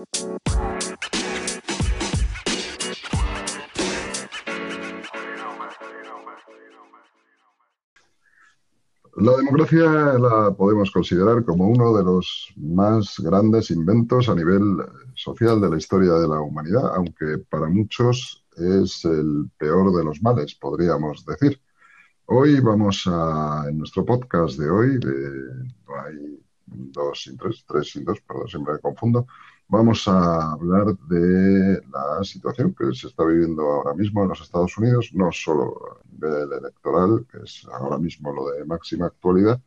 La democracia la podemos considerar como uno de los más grandes inventos a nivel social de la historia de la humanidad, aunque para muchos es el peor de los males, podríamos decir. Hoy vamos a, en nuestro podcast de hoy, de, hay dos sin tres, tres sin dos, perdón, siempre me confundo, vamos a hablar de la situación que se está viviendo ahora mismo en los Estados Unidos, no solo a electoral, que es ahora mismo lo de máxima actualidad,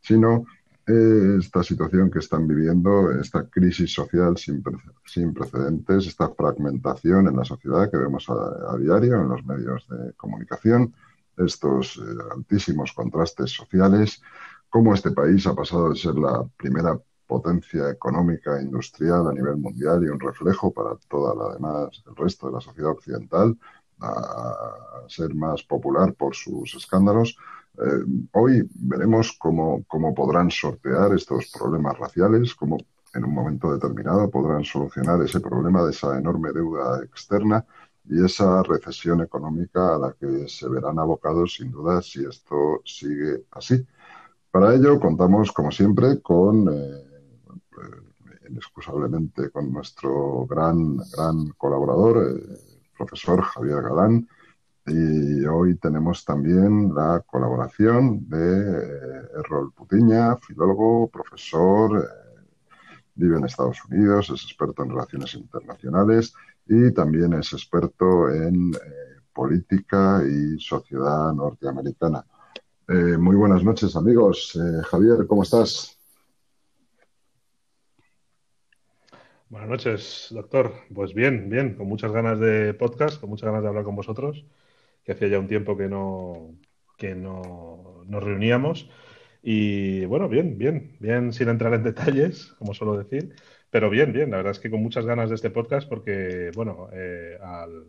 sino eh, esta situación que están viviendo, esta crisis social sin, sin, precedentes, esta fragmentación en la sociedad que vemos a, diario en los medios de comunicación, estos eh, altísimos contrastes sociales, cómo este país ha pasado de ser la primera potencia económica e industrial a nivel mundial y un reflejo para toda la demás, el resto de la sociedad occidental, a ser más popular por sus escándalos. Eh, hoy veremos cómo, cómo podrán sortear estos problemas raciales, cómo en un momento determinado podrán solucionar ese problema de esa enorme deuda externa y esa recesión económica a la que se verán abocados sin duda si esto sigue así. Para ello contamos, como siempre, con, eh, inexcusablemente, con nuestro gran, gran colaborador, el eh, profesor Javier Galán, y hoy tenemos también la colaboración de eh, Errol Putiña, filólogo, profesor, vive en Estados Unidos, es experto en relaciones internacionales y también es experto en política y sociedad norteamericana. Eh, muy buenas noches, amigos. Eh, Javier, ¿cómo estás? Buenas noches, doctor. Pues bien, bien, con muchas ganas de podcast, con muchas ganas de hablar con vosotros, que hacía ya un tiempo que no, que no nos reuníamos. Y bueno, bien, bien, bien, sin entrar en detalles, como suelo decir, pero bien, bien, la verdad es que con muchas ganas de este podcast porque, bueno, eh, al,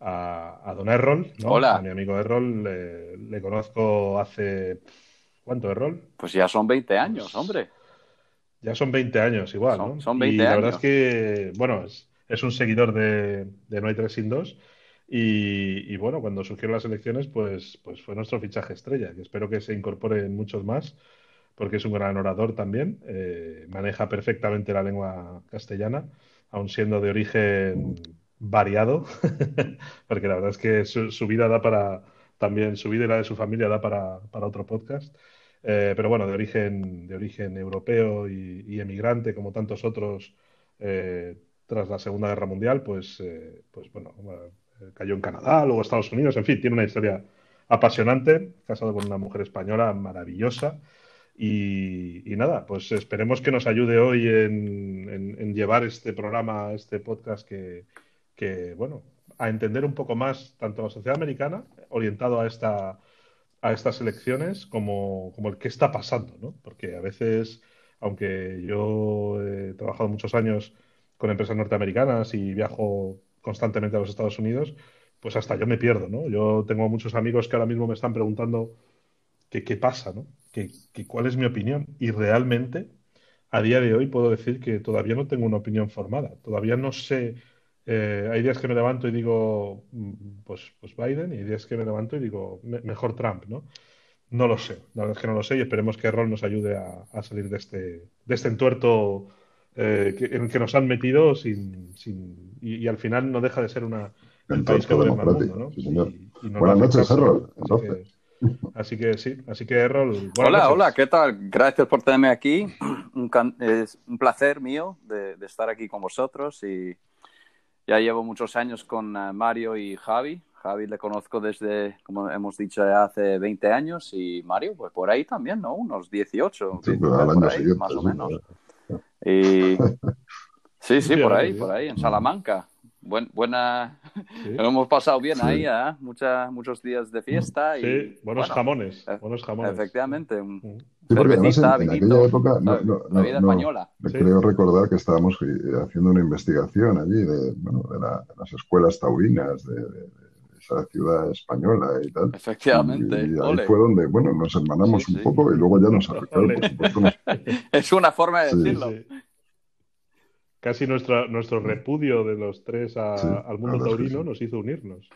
a, don Errol, ¿no? Hola. A mi amigo Errol, le, conozco hace... ¿Cuánto, Errol? Pues ya son 20 años, hombre. Ya son 20 años igual, ¿no? Son 20 y la verdad es que, bueno, es, un seguidor de, No hay tres sin dos. Y, bueno, cuando surgieron las elecciones, pues, pues fue nuestro fichaje estrella, que espero que se incorporen muchos más, porque es un gran orador también, eh, maneja perfectamente la lengua castellana, aun siendo de origen variado, porque la verdad es que su, vida da para, también su vida y la de su familia da para, otro podcast. Eh, pero bueno, de origen, de origen europeo y, emigrante, como tantos otros, eh, tras la Segunda Guerra Mundial, pues, eh, pues bueno, cayó en Canadá, luego Estados Unidos, en fin, tiene una historia apasionante, casado con una mujer española maravillosa. Y, nada, pues esperemos que nos ayude hoy en llevar este programa, este podcast que, que, bueno, a entender un poco más tanto la sociedad americana, orientado a, esta, a estas elecciones, como, como el qué está pasando, ¿no? Porque a veces, aunque yo he trabajado muchos años con empresas norteamericanas y viajo constantemente a los Estados Unidos, pues hasta yo me pierdo, ¿no? Yo tengo muchos amigos que ahora mismo me están preguntando qué pasa, ¿no? Que, cuál es mi opinión. Y realmente, a día de hoy puedo decir que todavía no tengo una opinión formada. Todavía no sé eh, hay días que me levanto y digo, mm, pues, pues Biden, y hay días que me levanto y digo, mejor Trump, ¿no? No lo sé, la verdad es que no lo sé y esperemos que Rol nos ayude a, salir de este, de este entuerto eh, en el que nos han metido sin, sin y, al final no deja de ser una, el país que mundo, ¿no? Buenas noches, Errol. Así que, sí, así que Errol. Hola, hola, ¿qué tal? Gracias por tenerme aquí. es un placer mío de, de estar aquí con vosotros y ya llevo muchos años con eh, Mario y Javi. Javi le conozco desde, como hemos dicho, hace 20 años y Mario, pues por ahí también, ¿no? Unos 18, más o menos. Y... Sí, sí, por ahí, por ahí, en Salamanca. Buen, buena, lo hemos pasado bien ahí, ¿eh? muchos días de fiesta. Y, sí, buenos jamones, eh, buenos jamones. Efectivamente, un, Sí, porque además en, aquella época, no, no, la vida española. creo recordar que estábamos haciendo una investigación allí de, bueno, de, las escuelas taurinas de, esa ciudad española y tal. Efectivamente. Y, ahí fue donde, bueno, nos hermanamos un poco y luego ya nos afectaron, por supuesto. Es una forma de decirlo. Casi nuestro, nuestro repudio de los tres al mundo taurino nos hizo unirnos.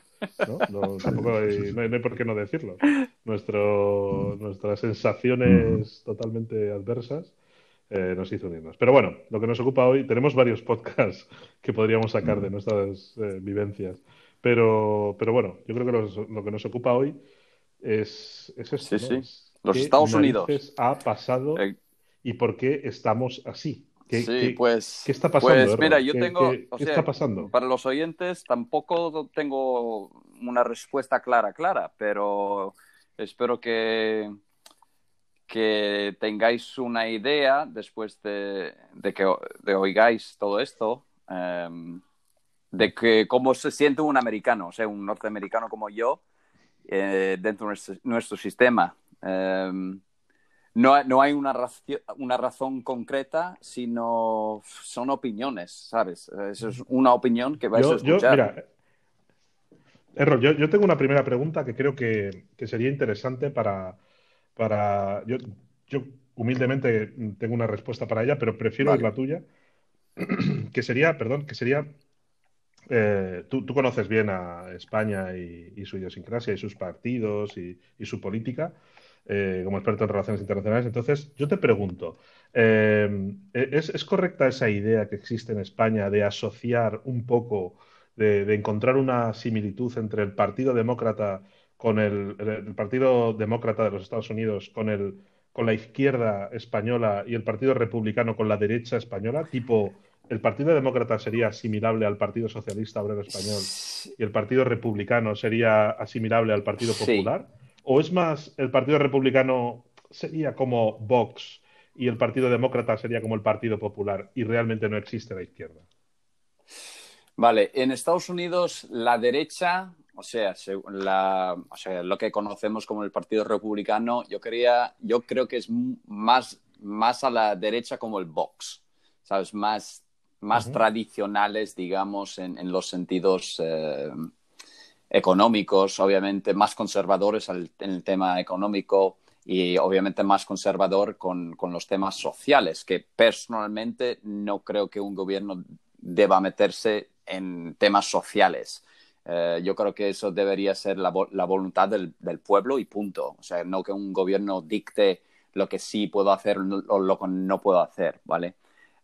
¿no? tampoco hay, no, hay, por qué no decirlo. Nuestro, nuestras sensaciones totalmente adversas eh, nos hizo unirnos. Pero bueno, lo que nos ocupa hoy, tenemos varios podcasts que podríamos sacar de nuestras eh, vivencias. Pero, pero bueno, yo creo que lo que nos ocupa hoy es, es esto. Sí, sí. Los Estados Unidos. ha pasado eh, y por qué estamos así? ¿Qué, sí, pues. ¿Qué está pasando? Pues mira, yo tengo. ¿Qué, está pasando? Para los oyentes tampoco tengo una respuesta clara, clara, pero espero que, que tengáis una idea después de, que de oigáis todo esto. Em, de que cómo se siente un americano, o sea, un norteamericano como yo, eh, dentro de nuestro, sistema. Em, no, no, hay una, una razón concreta, sino son opiniones, ¿sabes? Eso es una opinión que vais a escuchar. Yo, mira, Errol, yo, yo, tengo una primera pregunta que creo que, que sería interesante para... para yo, yo, humildemente tengo una respuesta para ella, pero prefiero la tuya, que sería, perdón, que sería eh, tú, conoces bien a España y, su idiosincrasia y sus partidos y, su política eh, como experto en relaciones internacionales. Entonces, yo te pregunto, eh, ¿es, correcta esa idea que existe en España de asociar un poco, de, encontrar una similitud entre el Partido Demócrata con el, el, Partido Demócrata de los Estados Unidos con el con la izquierda española y el Partido Republicano con la derecha española, tipo el Partido Demócrata sería asimilable al Partido Socialista Obrero Español y el Partido Republicano sería asimilable al Partido Popular? ¿O es más, el Partido Republicano sería como Vox y el Partido Demócrata sería como el Partido Popular y realmente no existe la izquierda? Vale, en Estados Unidos la derecha, o sea, la, o sea, lo que conocemos como el Partido Republicano, yo, quería, yo creo que es más, más a la derecha como el Vox, ¿sabes? Más más tradicionales, digamos, en, los sentidos eh, económicos, obviamente más conservadores en el tema económico y obviamente más conservador con, los temas sociales, que personalmente no creo que un gobierno deba meterse en temas sociales. Eh, yo creo que eso debería ser la, voluntad del, pueblo y punto. O sea, no que un gobierno dicte lo que sí puedo hacer o lo que no puedo hacer, ¿vale?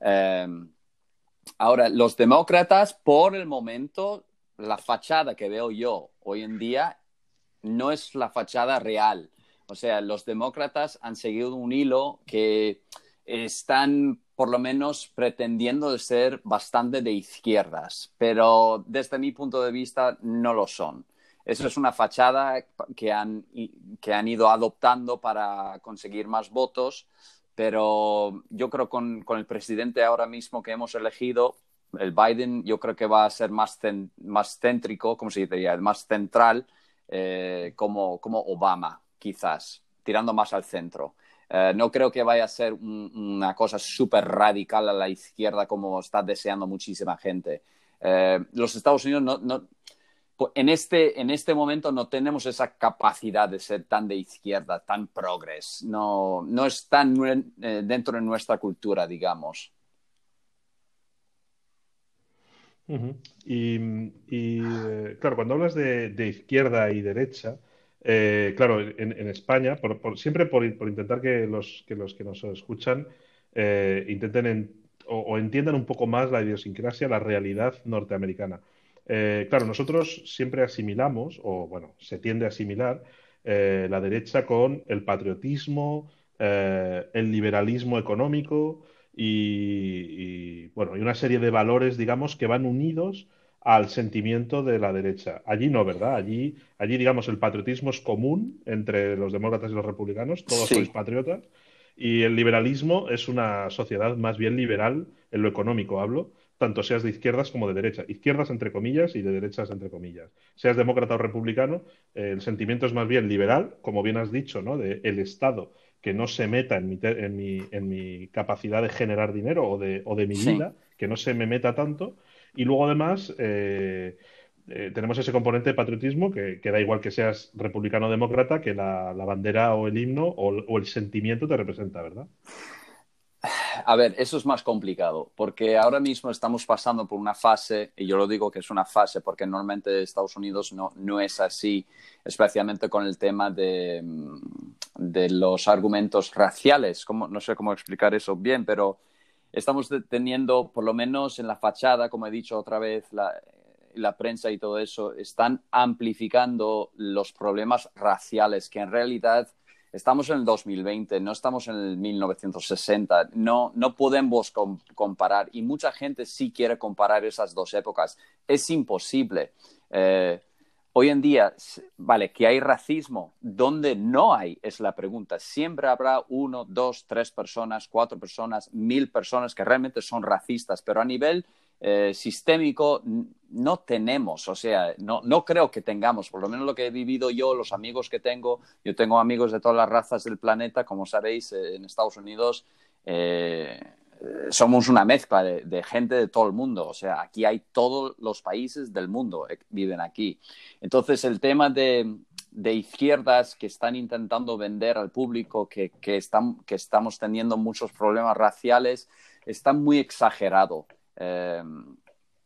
Eh, Ahora, los demócratas, por el momento, la fachada que veo yo hoy en día no es la fachada real. O sea, los demócratas han seguido un hilo que están por lo menos pretendiendo ser bastante de izquierdas, pero desde mi punto de vista no lo son. Eso es una fachada que han, que han ido adoptando para conseguir más votos, pero yo creo con, con el presidente ahora mismo que hemos elegido, el Biden, yo creo que va a ser más, más céntrico, como se diría, más central, eh, como, como Obama, quizás, tirando más al centro. Eh, no creo que vaya a ser una cosa súper radical a la izquierda como está deseando muchísima gente. Eh, los Estados Unidos no, no, en este, en este momento no tenemos esa capacidad de ser tan de izquierda, tan progres. No, no es tan dentro de nuestra cultura, digamos. Y, eh, claro, cuando hablas de, izquierda y derecha, eh, claro, en, España, siempre por, intentar que los, que nos escuchan intenten o entiendan un poco más la idiosincrasia, la realidad norteamericana. Eh, claro, nosotros siempre asimilamos, o bueno, se tiende a asimilar eh, la derecha con el patriotismo, eh, el liberalismo económico y, bueno, y una serie de valores, digamos, que van unidos al sentimiento de la derecha. Allí no, ¿verdad? Allí, allí digamos, el patriotismo es común entre los demócratas y los republicanos, todos sois patriotas, y el liberalismo es una sociedad más bien liberal en lo económico, hablo, tanto seas de izquierdas como de derecha. Izquierdas entre comillas y de derechas entre comillas. Seas demócrata o republicano, el sentimiento es más bien liberal, como bien has dicho, ¿no? De el Estado que no se meta en mi, en mi, en mi capacidad de generar dinero o de, o de mi vida, que no se me meta tanto. Y luego además eh, eh, tenemos ese componente de patriotismo que, da igual que seas republicano o demócrata, que la, bandera o el himno o, o el sentimiento te representa, ¿verdad? A ver, eso es más complicado, porque ahora mismo estamos pasando por una fase, y yo lo digo que es una fase porque normalmente Estados Unidos no, no es así, especialmente con el tema de, de los argumentos raciales. No sé cómo explicar eso bien, pero estamos teniendo, por lo menos en la fachada, como he dicho otra vez, la, la prensa y todo eso, están amplificando los problemas raciales que en realidad Estamos en el 2020, no estamos en el 1960. No, no podemos comparar y mucha gente sí quiere comparar esas dos épocas. Es imposible. Eh, hoy en día, vale, que hay racismo, donde no hay es la pregunta. Siempre habrá uno, dos, tres personas, cuatro personas, mil personas que realmente son racistas, pero a nivel eh, sistémico no tenemos, o sea, no, no, creo que tengamos, por lo menos lo que he vivido yo, los amigos que tengo, yo tengo amigos de todas las razas del planeta, como sabéis, eh, en Estados Unidos eh, somos una mezcla de, gente de todo el mundo, o sea, aquí hay todos los países del mundo viven aquí. Entonces, el tema de, de izquierdas que están intentando vender al público que, que, están, que estamos teniendo muchos problemas raciales está muy exagerado. Eh,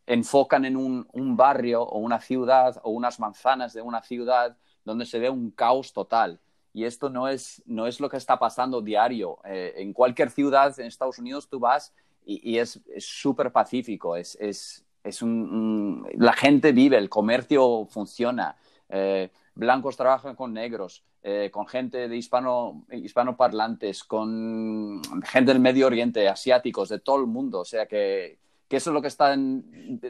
enfocan en un, barrio o una ciudad o unas manzanas de una ciudad donde se ve un caos total. Y esto no es, no es lo que está pasando diario. Eh, en cualquier ciudad en Estados Unidos tú vas y, es súper pacífico. Es, es, es un, la gente vive, el comercio funciona. Eh, blancos trabajan con negros, con gente de hispano, hispanoparlantes, con gente del Medio Oriente, asiáticos, de todo el mundo. O sea que que eso es lo que está,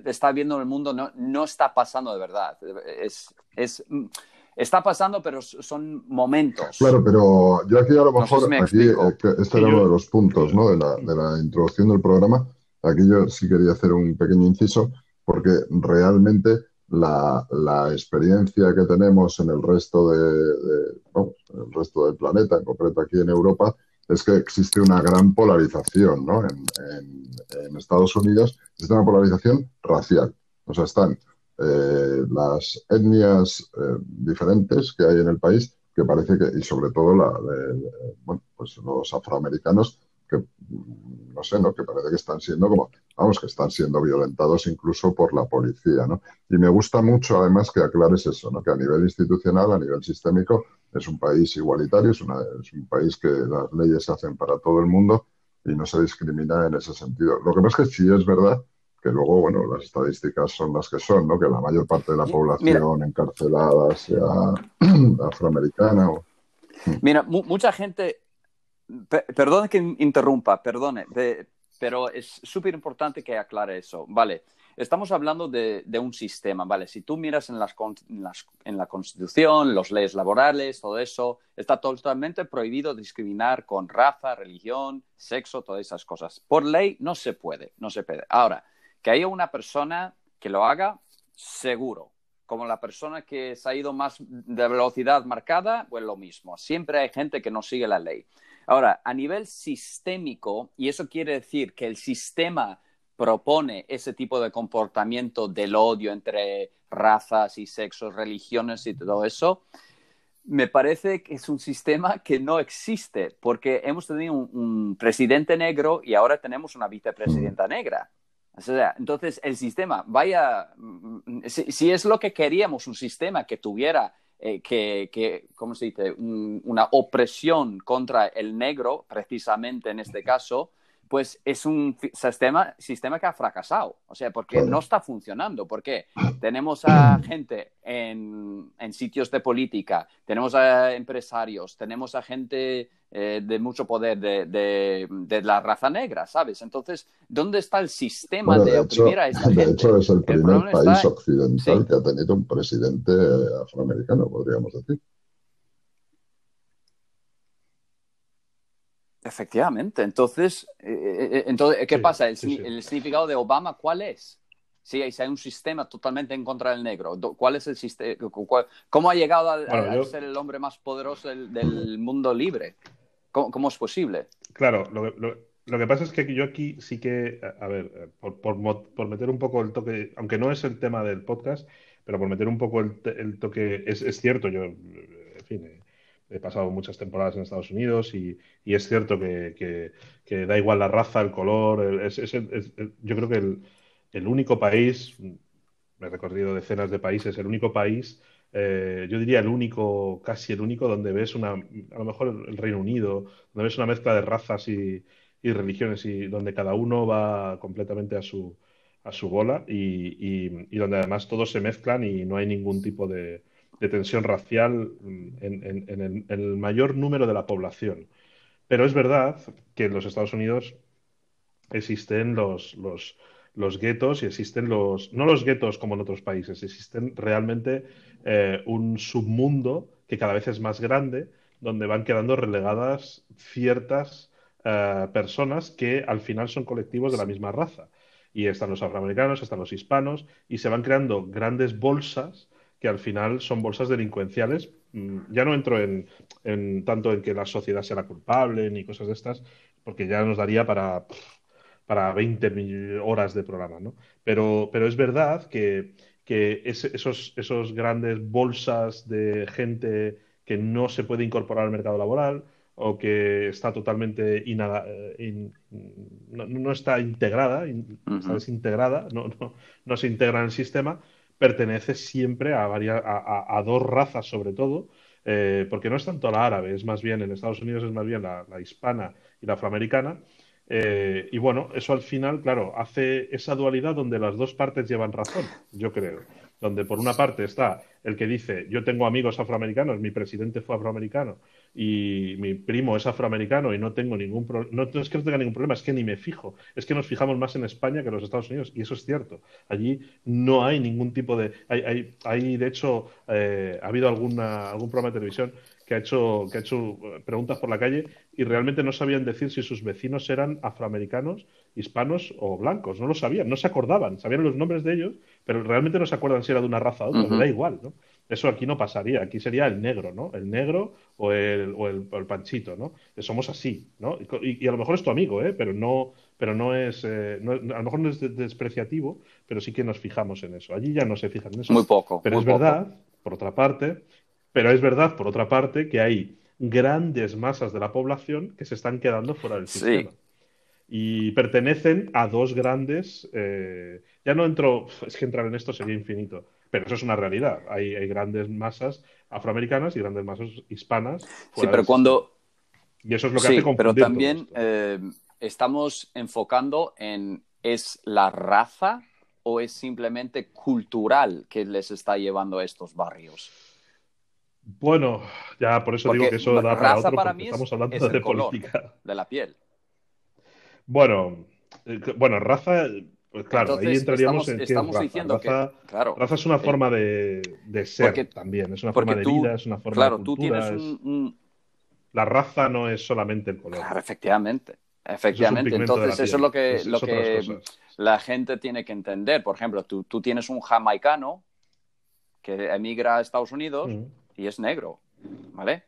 está viendo en el mundo, no, no está pasando de verdad. Es, es, está pasando, pero son momentos. Claro, pero yo aquí a lo mejor, aquí, eh, este era uno de los puntos ¿no? de, la, de la introducción del programa. Aquí yo sí quería hacer un pequeño inciso, porque realmente la, la, experiencia que tenemos en el resto de, de el resto del planeta, en concreto aquí en Europa, es que existe una gran polarización, ¿no? En, Estados Unidos existe una polarización racial. O sea, están eh, las etnias eh, diferentes que hay en el país, que parece que, y sobre todo la bueno, pues los afroamericanos, que no sé, ¿no? Que parece que están siendo como, vamos, que están siendo violentados incluso por la policía, ¿no? Y me gusta mucho además que aclares eso, ¿no? Que a nivel institucional, a nivel sistémico, es un país igualitario, es, es un país que las leyes se hacen para todo el mundo y no se discrimina en ese sentido. Lo que pasa es que sí es verdad que luego, bueno, las estadísticas son las que son, ¿no? Que la mayor parte de la población encarcelada sea afroamericana o... Mira, mucha gente perdone que interrumpa, perdone, pero es súper importante que aclare eso. Vale, estamos hablando de, un sistema, ¿vale? Si tú miras en, las, en, la Constitución, las leyes laborales, todo eso, está totalmente prohibido discriminar con raza, religión, sexo, todas esas cosas. Por ley no se puede, no se puede. Ahora, que haya una persona que lo haga, seguro. Como la persona que se ha ido más de velocidad marcada, pues lo mismo. Siempre hay gente que no sigue la ley. Ahora, a nivel sistémico, y eso quiere decir que el sistema propone ese tipo de comportamiento del odio entre razas y sexos, religiones y todo eso, me parece que es un sistema que no existe, porque hemos tenido un, presidente negro y ahora tenemos una vicepresidenta negra. O sea, entonces el sistema, vaya, mm, si, es lo que queríamos, un sistema que tuviera eh, que, que, ¿cómo se dice?, una opresión contra el negro, precisamente en este caso, pues es un sistema, sistema que ha fracasado. O sea, porque no está funcionando. Porque tenemos a gente en, en, sitios de política, tenemos a empresarios, tenemos a gente eh, de mucho poder de, de, la raza negra, ¿sabes? Entonces, ¿dónde está el sistema de, oprimir a esta gente? De hecho, es el primer país occidental que ha tenido un presidente afroamericano, podríamos decir. Efectivamente. Entonces, eh, eh, eh, entonces ¿qué pasa? El, significado de Obama cuál es? Si hay, un sistema totalmente en contra del negro, ¿cuál es el sistema? ¿Cómo ha llegado a, ser el hombre más poderoso del, mundo libre? ¿Cómo, es posible? Claro, lo, que pasa es que yo aquí sí que, a ver, por, meter un poco el toque, aunque no es el tema del podcast, pero por meter un poco el, toque, es, es, cierto, yo, en fin, he pasado muchas temporadas en Estados Unidos y, es cierto que, da igual la raza, el color. yo creo que el, único país, me he recorrido decenas de países, el único país, eh, yo diría el único, casi el único, donde ves una, a lo mejor el Reino Unido, donde ves una mezcla de razas y, religiones y donde cada uno va completamente a su, a su bola y, y donde además todos se mezclan y no hay ningún tipo de de tensión racial en, el, mayor número de la población. Pero es verdad que en los Estados Unidos existen los, los, los guetos y existen los, no los guetos como en otros países, existen realmente eh, un submundo que cada vez es más grande, donde van quedando relegadas ciertas eh, personas que al final son colectivos de la misma raza. Y están los afroamericanos, están los hispanos, y se van creando grandes bolsas que al final son bolsas delincuenciales. Mm, ya no entro en, tanto en que la sociedad sea la culpable ni cosas de estas, porque ya nos daría para, para 20 horas de programa, ¿no? Pero, pero es verdad que, esos, esos grandes bolsas de gente que no se puede incorporar al mercado laboral o que está totalmente eh, no, está integrada, está desintegrada, no, no, no se integra en el sistema, pertenece siempre a, varias, a, dos razas sobre todo, eh, porque no es tanto la árabe, es más bien en Estados Unidos es más bien la, hispana y la afroamericana. Eh, y bueno, eso al final, claro, hace esa dualidad donde las dos partes llevan razón, yo creo. Donde por una parte está el que dice, yo tengo amigos afroamericanos, mi presidente fue afroamericano, y mi primo es afroamericano y no tengo ningún problema, no, es que no tenga ningún problema, es que ni me fijo, es que nos fijamos más en España que en los Estados Unidos y eso es cierto. Allí no hay ningún tipo de, hay, hay, hay de hecho, eh, ha habido alguna, algún programa de televisión que ha hecho que ha hecho eh, preguntas por la calle y realmente no sabían decir si sus vecinos eran afroamericanos, hispanos o blancos, no lo sabían, no se acordaban, sabían los nombres de ellos, pero realmente no se acuerdan si era de una raza o otra, da igual, ¿no? Eso aquí no pasaría, aquí sería el negro, ¿no? El negro o el, o el, panchito, ¿no? Somos así, ¿no? Y, a lo mejor es tu amigo, ¿eh? Pero no, pero no es, eh, a lo mejor no es despreciativo, pero sí que nos fijamos en eso. Allí ya no se fijan en eso. Muy poco. Pero es verdad, por otra parte, pero es verdad, por otra parte, que hay grandes masas de la población que se están quedando fuera del sistema. Y pertenecen a dos grandes. Eh, ya no entro, es que entrar en esto sería infinito pero eso es una realidad. Hay, grandes masas afroamericanas y grandes masas hispanas. Sí, pero cuando... Y eso es lo que hace confundir Pero también eh, estamos enfocando en ¿es la raza o es simplemente cultural que les está llevando a estos barrios? Bueno, ya por eso digo que eso da para otro, para mí estamos hablando de política. De la piel. Bueno, eh, bueno, raza pues claro, ahí entraríamos en estamos diciendo raza, que, claro, raza es una forma de, ser también, es una forma de vida, es una forma claro, de cultura. Tú tienes un, La raza no es solamente el color. Claro, efectivamente. Efectivamente. Entonces, eso es lo que, lo que la gente tiene que entender. Por ejemplo, tú, tú tienes un jamaicano que emigra a Estados Unidos y es negro, ¿vale?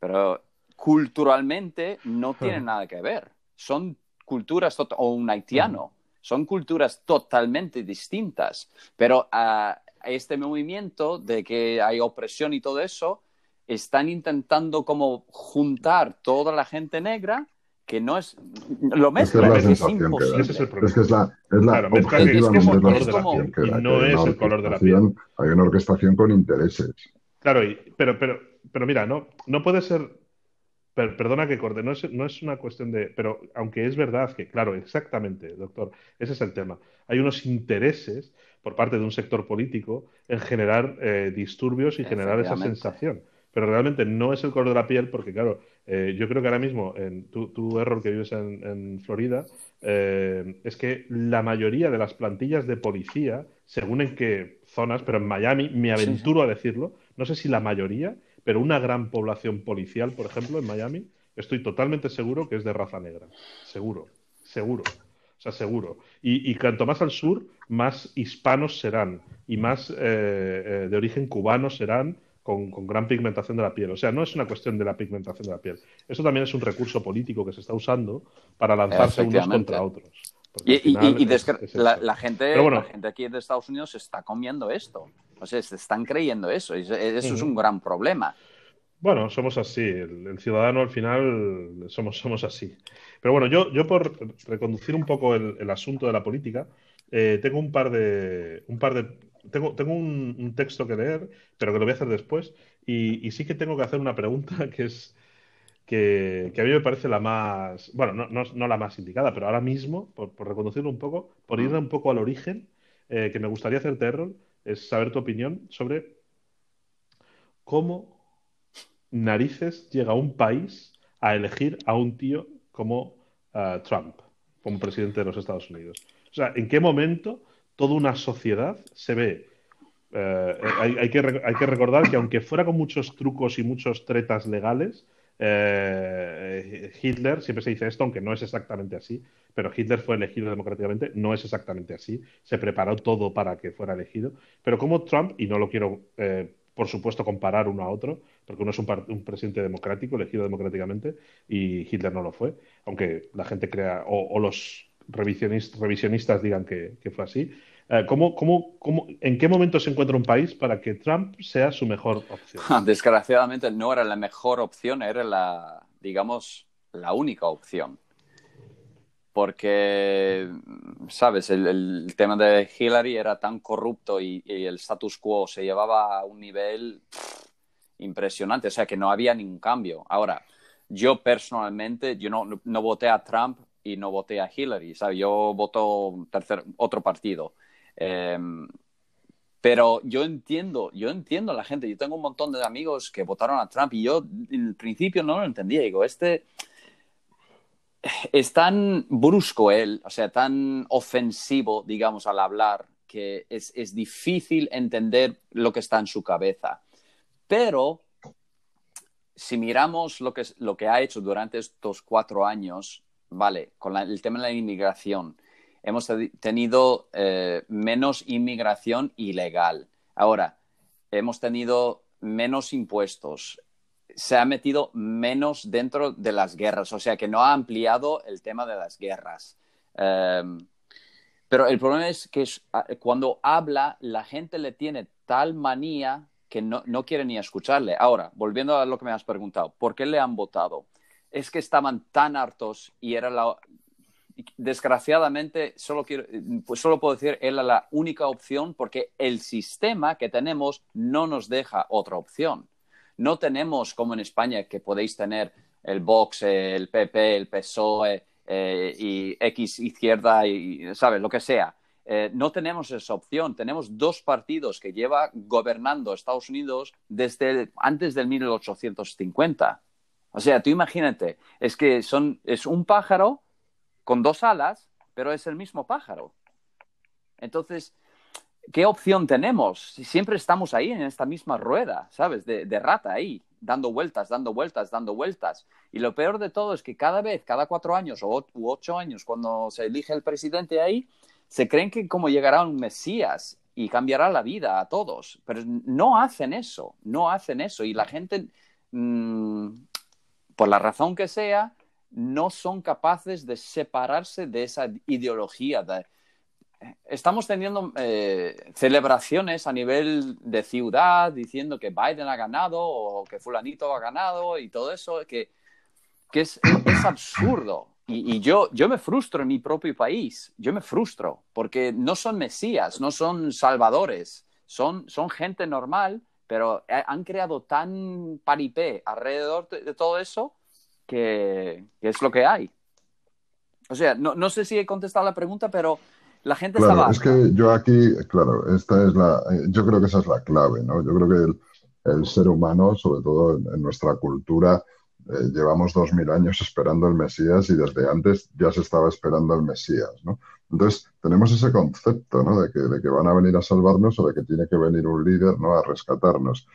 Pero culturalmente no tiene nada que ver. Son culturas, o un haitiano son culturas totalmente distintas, pero a este movimiento de que hay opresión y todo eso, están intentando como juntar toda la gente negra que no es lo mismo es, es, imposible. Ese es el problema. Es que es la, es la claro, objetivamente es, como, la que, no es el color de la piel. Hay una orquestación con intereses. Claro, pero, pero, pero mira, no, no puede ser perdona que corte, no es, no es, una cuestión de. Pero aunque es verdad que, claro, exactamente, doctor, ese es el tema. Hay unos intereses por parte de un sector político en generar eh, disturbios y generar esa sensación. Pero realmente no es el color de la piel, porque, claro, eh, yo creo que ahora mismo, en tu, error que vives en, Florida, eh, es que la mayoría de las plantillas de policía, según en qué zonas, pero en Miami, me aventuro a decirlo, no sé si la mayoría pero una gran población policial, por ejemplo, en Miami, estoy totalmente seguro que es de raza negra. Seguro, seguro. O sea, seguro. Y, cuanto más al sur, más hispanos serán y más eh, eh, de origen cubano serán con, gran pigmentación de la piel. O sea, no es una cuestión de la pigmentación de la piel. Eso también es un recurso político que se está usando para lanzarse unos contra otros. Y, la, gente, la gente aquí de Estados Unidos está comiendo esto. O sea, se están creyendo eso. Eso es un gran problema. Bueno, somos así. El, ciudadano al final somos, somos así. Pero bueno, yo, yo por reconducir un poco el, asunto de la política, eh, tengo un par de, un par de, tengo, tengo un, texto que leer, pero que lo voy a hacer después. Y, sí que tengo que hacer una pregunta que es que, a mí me parece la más, bueno, no, no, la más indicada, pero ahora mismo, por, reconducirlo un poco, por ir un poco al origen, eh, que me gustaría hacerte, Errol, es saber tu opinión sobre cómo narices llega un país a elegir a un tío como eh, Trump, como presidente de los Estados Unidos. O sea, ¿en qué momento toda una sociedad se ve? Eh, hay, que, hay, que, recordar que aunque fuera con muchos trucos y muchos tretas legales, eh, Hitler, siempre se dice esto, aunque no es exactamente así, pero Hitler fue elegido democráticamente, no es exactamente así, se preparó todo para que fuera elegido, pero como Trump, y no lo quiero por supuesto, comparar uno a otro, porque uno es un, presidente democrático, elegido democráticamente, y Hitler no lo fue, aunque la gente crea, o, los revisionistas, digan que, fue así. Eh, en qué momento se encuentra un país para que Trump sea su mejor opción? Desgraciadamente no era la mejor opción, era la, digamos, la única opción porque, sabes, el, tema de Hillary era tan corrupto y, el status quo se llevaba a un nivel impresionante, o sea que no había ningún cambio. Ahora, yo personalmente, yo no, voté a Trump y no voté a Hillary, ¿sabes? Yo voto tercer, otro partido. Em, pero yo entiendo, yo entiendo a la gente. Yo tengo un montón de amigos que votaron a Trump y yo en principio no lo entendía. Digo, este, es tan brusco él, o sea, tan ofensivo, digamos, al hablar, que es, difícil entender lo que está en su cabeza. Pero si miramos lo que, lo que ha hecho durante estos cuatro años, vale, con el tema de la inmigración, hemos tenido eh, menos inmigración ilegal. Ahora, hemos tenido menos impuestos, se ha metido menos dentro de las guerras, o sea que no ha ampliado el tema de las guerras. Em, pero el problema es que cuando habla, la gente le tiene tal manía que no, no, quiere ni escucharle. Ahora, volviendo a lo que me has preguntado, ¿por qué le han votado? Es que estaban tan hartos y era la... Desgraciadamente, solo, quiero, pues solo puedo decir, era la única opción porque el sistema que tenemos no nos deja otra opción. No tenemos como en España que podéis tener el Vox, el PP, el PSOE eh, y X izquierda y, ¿sabes? Lo que sea. Eh, no tenemos esa opción. Tenemos dos partidos que lleva gobernando Estados Unidos desde antes del 1850. O sea, tú imagínate, es que son, es un pájaro con dos alas, pero es el mismo pájaro. Entonces, ¿qué opción tenemos? Siempre estamos ahí en esta misma rueda, ¿sabes? De, rata ahí, dando vueltas, dando vueltas, dando vueltas. Y lo peor de todo es que cada vez, cada cuatro años o ocho años, cuando se elige el presidente ahí, se creen que como llegará un Mesías y cambiará la vida a todos. Pero no hacen eso, no hacen eso. Y la gente, mm, por la razón que sea, no son capaces de separarse de esa ideología, de, estamos teniendo eh, celebraciones a nivel de ciudad diciendo que Biden ha ganado o que fulanito ha ganado y todo eso, que, es, absurdo. Y, yo, yo me frustro en mi propio país, yo me frustro, porque no son mesías, no son salvadores, son, son gente normal, pero han creado tan paripé alrededor de, todo eso que, es lo que hay. O sea, no, no sé si he contestado la pregunta, pero la gente claro, Es que yo aquí, claro, esta es la, eh, yo creo que esa es la clave, ¿no? Yo creo que el, ser humano, sobre todo en, nuestra cultura, eh, llevamos dos mil años esperando el Mesías y desde antes ya se estaba esperando el Mesías, ¿no? Entonces, tenemos ese concepto, ¿no? De que, de que van a venir a salvarnos o de que tiene que venir un líder, ¿no? A rescatarnos.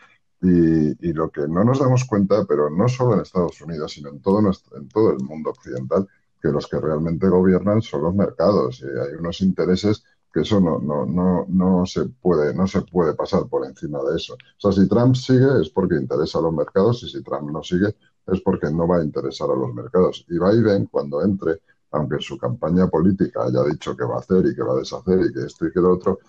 Y, y, lo que no nos damos cuenta, pero no solo en Estados Unidos, sino en todo, nuestro, en todo el mundo occidental, que los que realmente gobiernan son los mercados y hay unos intereses que eso no, no, no, no, se puede, no se puede pasar por encima de eso. O sea, si Trump sigue es porque interesa a los mercados y si Trump no sigue es porque no va a interesar a los mercados. Y Biden, cuando entre, aunque su campaña política haya dicho que va a hacer y que va a deshacer y que esto y que lo otro,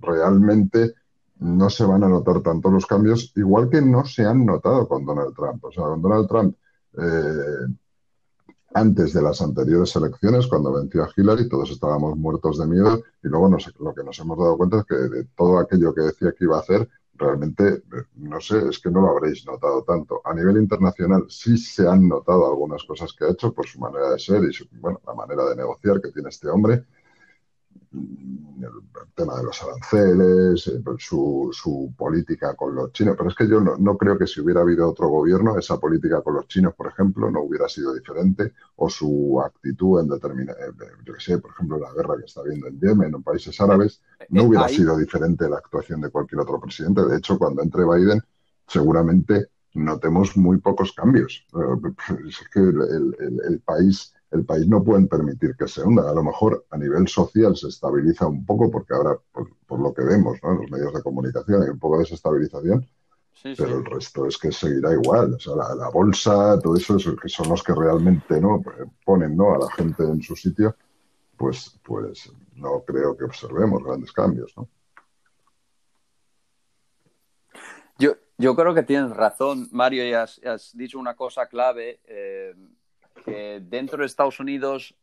realmente no se van a notar tanto los cambios, igual que no se han notado con Donald Trump. O sea, con Donald Trump, eh, antes de las anteriores elecciones, cuando venció a Hillary, todos estábamos muertos de miedo y luego lo que nos hemos dado cuenta es que de todo aquello que decía que iba a hacer, realmente, no sé, es que no lo habréis notado tanto. A nivel internacional sí se han notado algunas cosas que ha hecho por su manera de ser y su, bueno, la manera de negociar que tiene este hombre, el tema de los aranceles, eh, pues su, su, política con los chinos. Pero es que yo no, creo que si hubiera habido otro gobierno, esa política con los chinos, por ejemplo, no hubiera sido diferente, o su actitud en determinar, eh, yo qué sé, por ejemplo, la guerra que está habiendo en Yemen o en países árabes, no eh, hubiera sido diferente la actuación de cualquier otro presidente. De hecho, cuando entre Biden, seguramente notemos muy pocos cambios. Es que el país el país no pueden permitir que se hunda. A lo mejor a nivel social se estabiliza un poco, porque ahora, por, lo que vemos en los medios de comunicación, hay un poco de desestabilización, pero el resto es que seguirá igual. O sea, la, bolsa, todo eso, que son los que realmente no ponen ¿no? a la gente en su sitio, pues, pues no creo que observemos grandes cambios. ¿no? Yo, yo creo que tienes razón, Mario, y has, dicho una cosa clave. Eh, que dentro de Estados Unidos,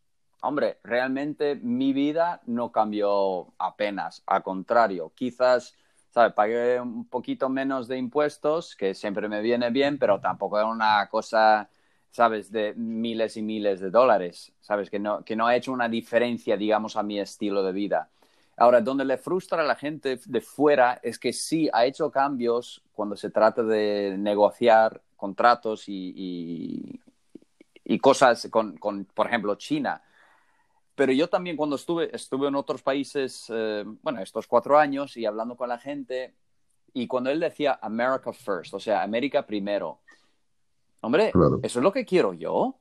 hombre, realmente mi vida no cambió apenas, al contrario, quizás, ¿sabes? Pagué un poquito menos de impuestos, que siempre me viene bien, pero tampoco era una cosa, ¿sabes?, de miles y miles de dólares, ¿sabes? Que no, que no ha hecho una diferencia, digamos, a mi estilo de vida. Ahora, donde le frustra a la gente de fuera es que sí ha hecho cambios cuando se trata de negociar contratos y, y cosas con, con, por ejemplo, China. Pero yo también cuando estuve, estuve en otros países, eh, bueno, estos cuatro años y hablando con la gente, y cuando él decía America First, o sea, América primero, hombre, eso es lo que quiero yo.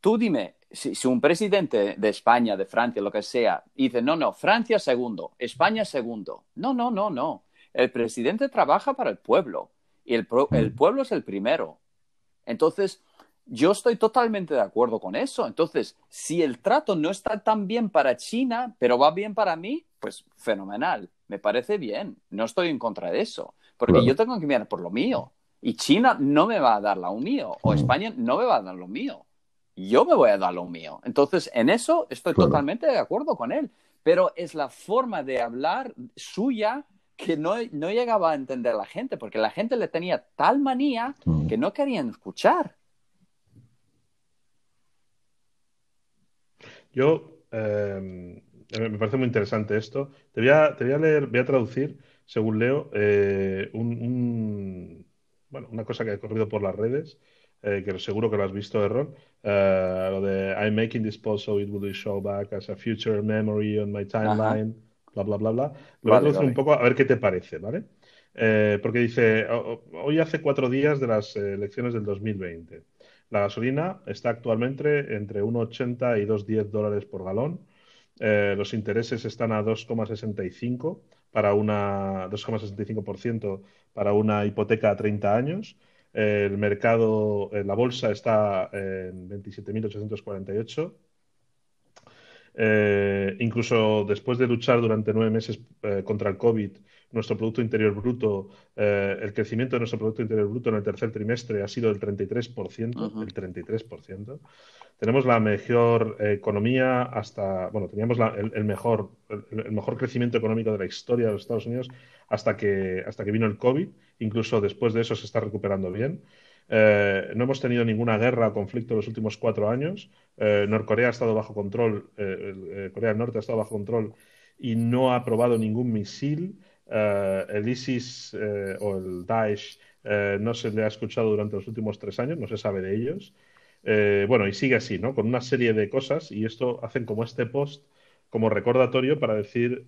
Tú dime, si, si, un presidente de España, de Francia, lo que sea, dice, no, no, Francia segundo, España segundo. No, no, no, no. El presidente trabaja para el pueblo y el, el pueblo es el primero. Entonces, yo estoy totalmente de acuerdo con eso. Entonces, si el trato no está tan bien para China, pero va bien para mí, pues fenomenal. Me parece bien. No estoy en contra de eso. Porque yo tengo que mirar por lo mío. Y China no me va a dar lo mío. O España no me va a dar lo mío. Yo me voy a dar lo mío. Entonces, en eso estoy totalmente de acuerdo con él. Pero es la forma de hablar suya que no, no llegaba a entender la gente, porque la gente le tenía tal manía que no querían escuchar. Yo, em, me parece muy interesante esto. Te voy a, te voy a leer, voy a traducir, según leo, eh, un, bueno, una cosa que ha corrido por las redes, eh, que seguro que lo has visto, Errol, eh, lo de I'm making this post so it will show back as a future memory on my timeline, bla, bla, bla, bla. Lo voy a traducir un poco a ver qué te parece, ¿vale? porque dice, hoy hace cuatro días de las elecciones del 2020. La gasolina está actualmente entre 1,80 y 2,10 dólares por galón. Eh, los intereses están a 2,65 para una 2,65% para una hipoteca a 30 años. el mercado, la bolsa está en 27.848. Eh, incluso después de luchar durante nueve meses eh, contra el COVID, nuestro Producto Interior Bruto, eh, el crecimiento de nuestro Producto Interior Bruto en el tercer trimestre ha sido del 33%, el 33%. Tenemos la mejor economía hasta, bueno, teníamos el, mejor, el, mejor crecimiento económico de la historia de los Estados Unidos hasta que, hasta que vino el COVID. Incluso después de eso se está recuperando bien. Eh, no hemos tenido ninguna guerra o conflicto en los últimos cuatro años. Eh, Norcorea ha estado bajo control, Corea del Norte ha estado bajo control y no ha probado ningún misil. Eh, el ISIS eh, o el Daesh eh, no se le ha escuchado durante los últimos tres años, no se sabe de ellos. bueno, y sigue así, ¿no? Con una serie de cosas y esto hacen como este post como recordatorio para decir,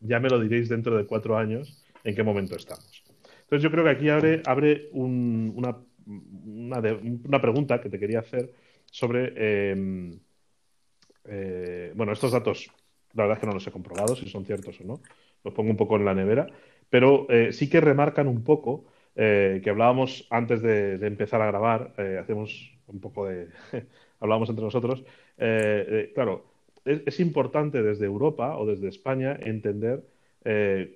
ya me lo diréis dentro de cuatro años en qué momento estamos. Entonces yo creo que aquí abre, abre una, una, pregunta que te quería hacer sobre, em, bueno, estos datos, la verdad es que no los he comprobado si son ciertos o no, los pongo un poco en la nevera, pero eh, sí que remarcan un poco eh, que hablábamos antes de, empezar a grabar, eh, hacemos un poco de, hablábamos entre nosotros, claro, es, importante desde Europa o desde España entender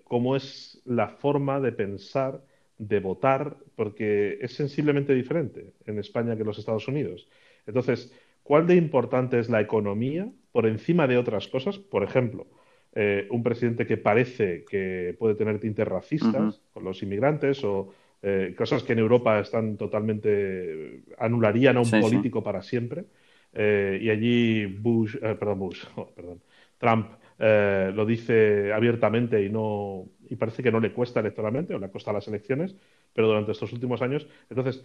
cómo es la forma de pensar, de votar, porque es sensiblemente diferente en España que en los Estados Unidos. Entonces, ¿cuál de importante es la economía por encima de otras cosas? Por ejemplo, eh, un presidente que parece que puede tener tintes racistas con los inmigrantes o eh, cosas que en Europa están totalmente anularían a un político para siempre. Eh, y allí Bush, perdón, Bush, oh, perdón, Trump lo dice abiertamente y no y parece que no le cuesta electoralmente o le costado las elecciones, pero durante estos últimos años. Entonces,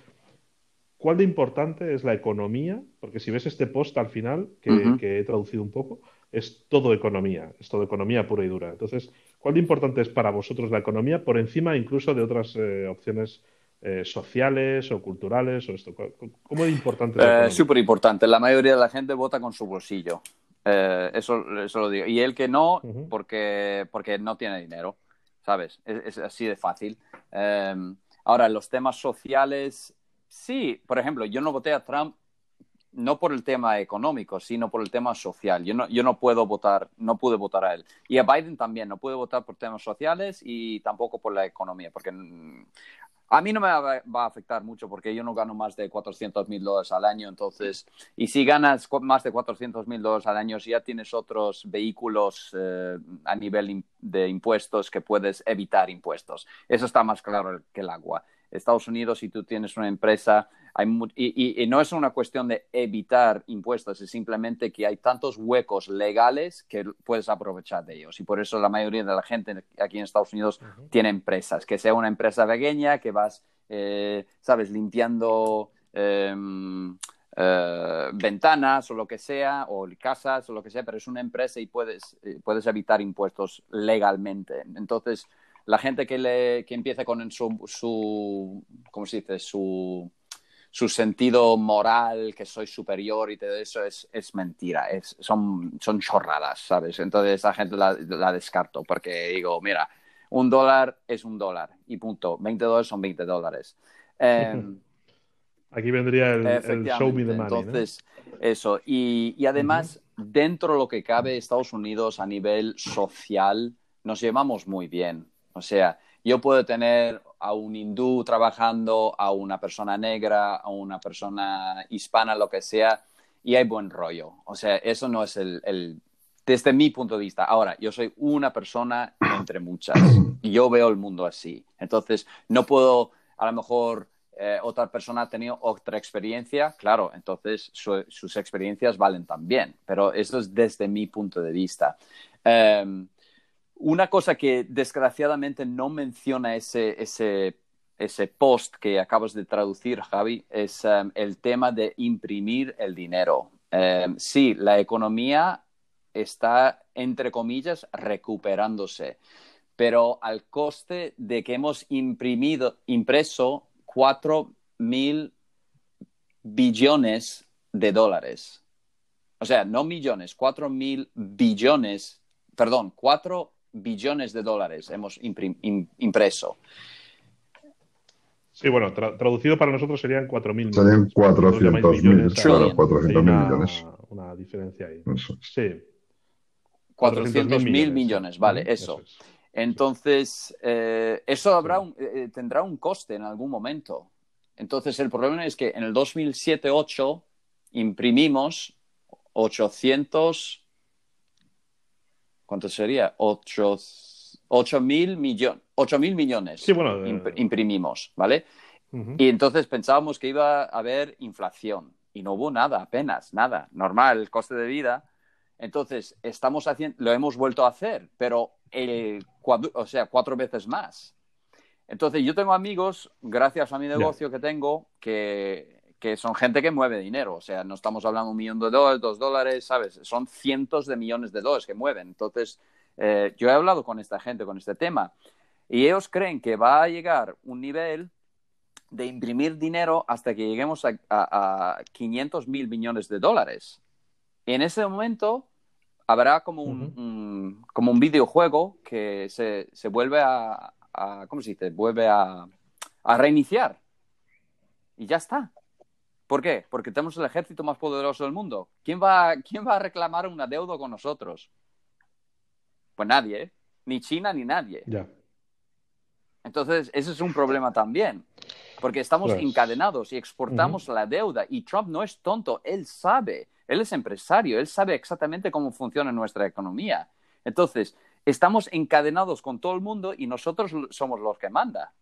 ¿cuál de importante es la economía? Porque si ves este post al final, que he traducido un poco, es todo economía, es todo economía pura y dura. Entonces, ¿cuál de importante es para vosotros la economía por encima incluso de otras eh, opciones eh, sociales o culturales o esto? ¿Cómo de importante es? Eh, Súper importante. La mayoría de la gente vota con su bolsillo. eso, eso lo digo. Y el que no, porque, porque no tiene dinero, ¿sabes? Es, así de fácil. Ahora, los temas sociales, sí. Por ejemplo, yo no voté a Trump no por el tema económico, sino por el tema social. Yo no, yo no puedo votar, no pude votar a él. Y a Biden también, no pude votar por temas sociales y tampoco por la economía, porque mm, a mí no me va, a afectar mucho porque yo no gano más de 400 mil dólares al año, entonces, y si ganas más de 400 mil dólares al año, si ya tienes otros vehículos eh, a nivel de impuestos que puedes evitar impuestos. Eso está más claro que el agua. Estados Unidos, si tú tienes una empresa, y, no es una cuestión de evitar impuestos, es simplemente que hay tantos huecos legales que puedes aprovechar de ellos. Y por eso la mayoría de la gente aquí en Estados Unidos tiene empresas, que sea una empresa pequeña, que vas, eh, sabes, limpiando em, eh, ventanas o lo que sea, o casas o lo que sea, pero es una empresa y puedes, eh, puedes evitar impuestos legalmente. Entonces, la gente que, le, que empieza con su, su ¿cómo se dice? Su, su sentido moral, que soy superior y todo eso es, es mentira, es, son, son chorradas, ¿sabes? Entonces esa gente la, la, descarto porque digo, mira, un dólar es un dólar y punto, 20 dólares son 20 dólares. Em, Aquí vendría el, show me the money. Entonces, eso. Y, y además, dentro de lo que cabe Estados Unidos a nivel social, nos llevamos muy bien. O sea, yo puedo tener a un hindú trabajando, a una persona negra, a una persona hispana, lo que sea, y hay buen rollo. O sea, eso no es el, desde mi punto de vista. Ahora, yo soy una persona entre muchas y yo veo el mundo así. Entonces, no puedo, a lo mejor, eh, otra persona ha tenido otra experiencia, claro, entonces sus experiencias valen también, pero eso es desde mi punto de vista. Em, una cosa que desgraciadamente no menciona ese, ese, ese post que acabas de traducir, Javi, es um, el tema de imprimir el dinero. Um, sí, la economía está, entre comillas, recuperándose, pero al coste de que hemos imprimido, impreso 4 mil billones de dólares. O sea, no millones, 4 mil billones, perdón, 4 billones de dólares hemos impreso. Sí, bueno, traducido para nosotros serían 4.000 millones. Serían 400 millones. Claro, 400 mil millones. Una diferencia ahí. Sí. 400 mil millones. vale, eso. Entonces, eh, eso habrá eh, eh, tendrá un coste en algún momento. Entonces, el problema es que en el 2007-8 imprimimos 800 ¿cuánto sería? 8 mil millones, mil millones imprimimos, ¿vale? Y entonces pensábamos que iba a haber inflación y no hubo nada, apenas, nada, normal, el coste de vida. Entonces, estamos haciendo, lo hemos vuelto a hacer, pero el, o sea, cuatro veces más. Entonces, yo tengo amigos, gracias a mi negocio que tengo, que que son gente que mueve dinero. O sea, no estamos hablando de un millón de dólares, dos dólares, ¿sabes? Son cientos de millones de dólares que mueven. Entonces, eh, yo he hablado con esta gente, con este tema, y ellos creen que va a llegar un nivel de imprimir dinero hasta que lleguemos a, a, 500 mil millones de dólares. Y en ese momento habrá como un, como un videojuego que se, se vuelve a, a, ¿cómo se dice? Vuelve a, a reiniciar. Y ya está. ¿Por qué? Porque tenemos el ejército más poderoso del mundo. ¿Quién va, quién va a reclamar una deuda con nosotros? Pues nadie, ¿eh? ni China ni nadie. Ya. Entonces, ese es un problema también, porque estamos Pues- encadenados y exportamos la deuda y Trump no es tonto, él sabe, él es empresario, él sabe exactamente cómo funciona nuestra economía. Entonces, estamos encadenados con todo el mundo y nosotros somos los que manda.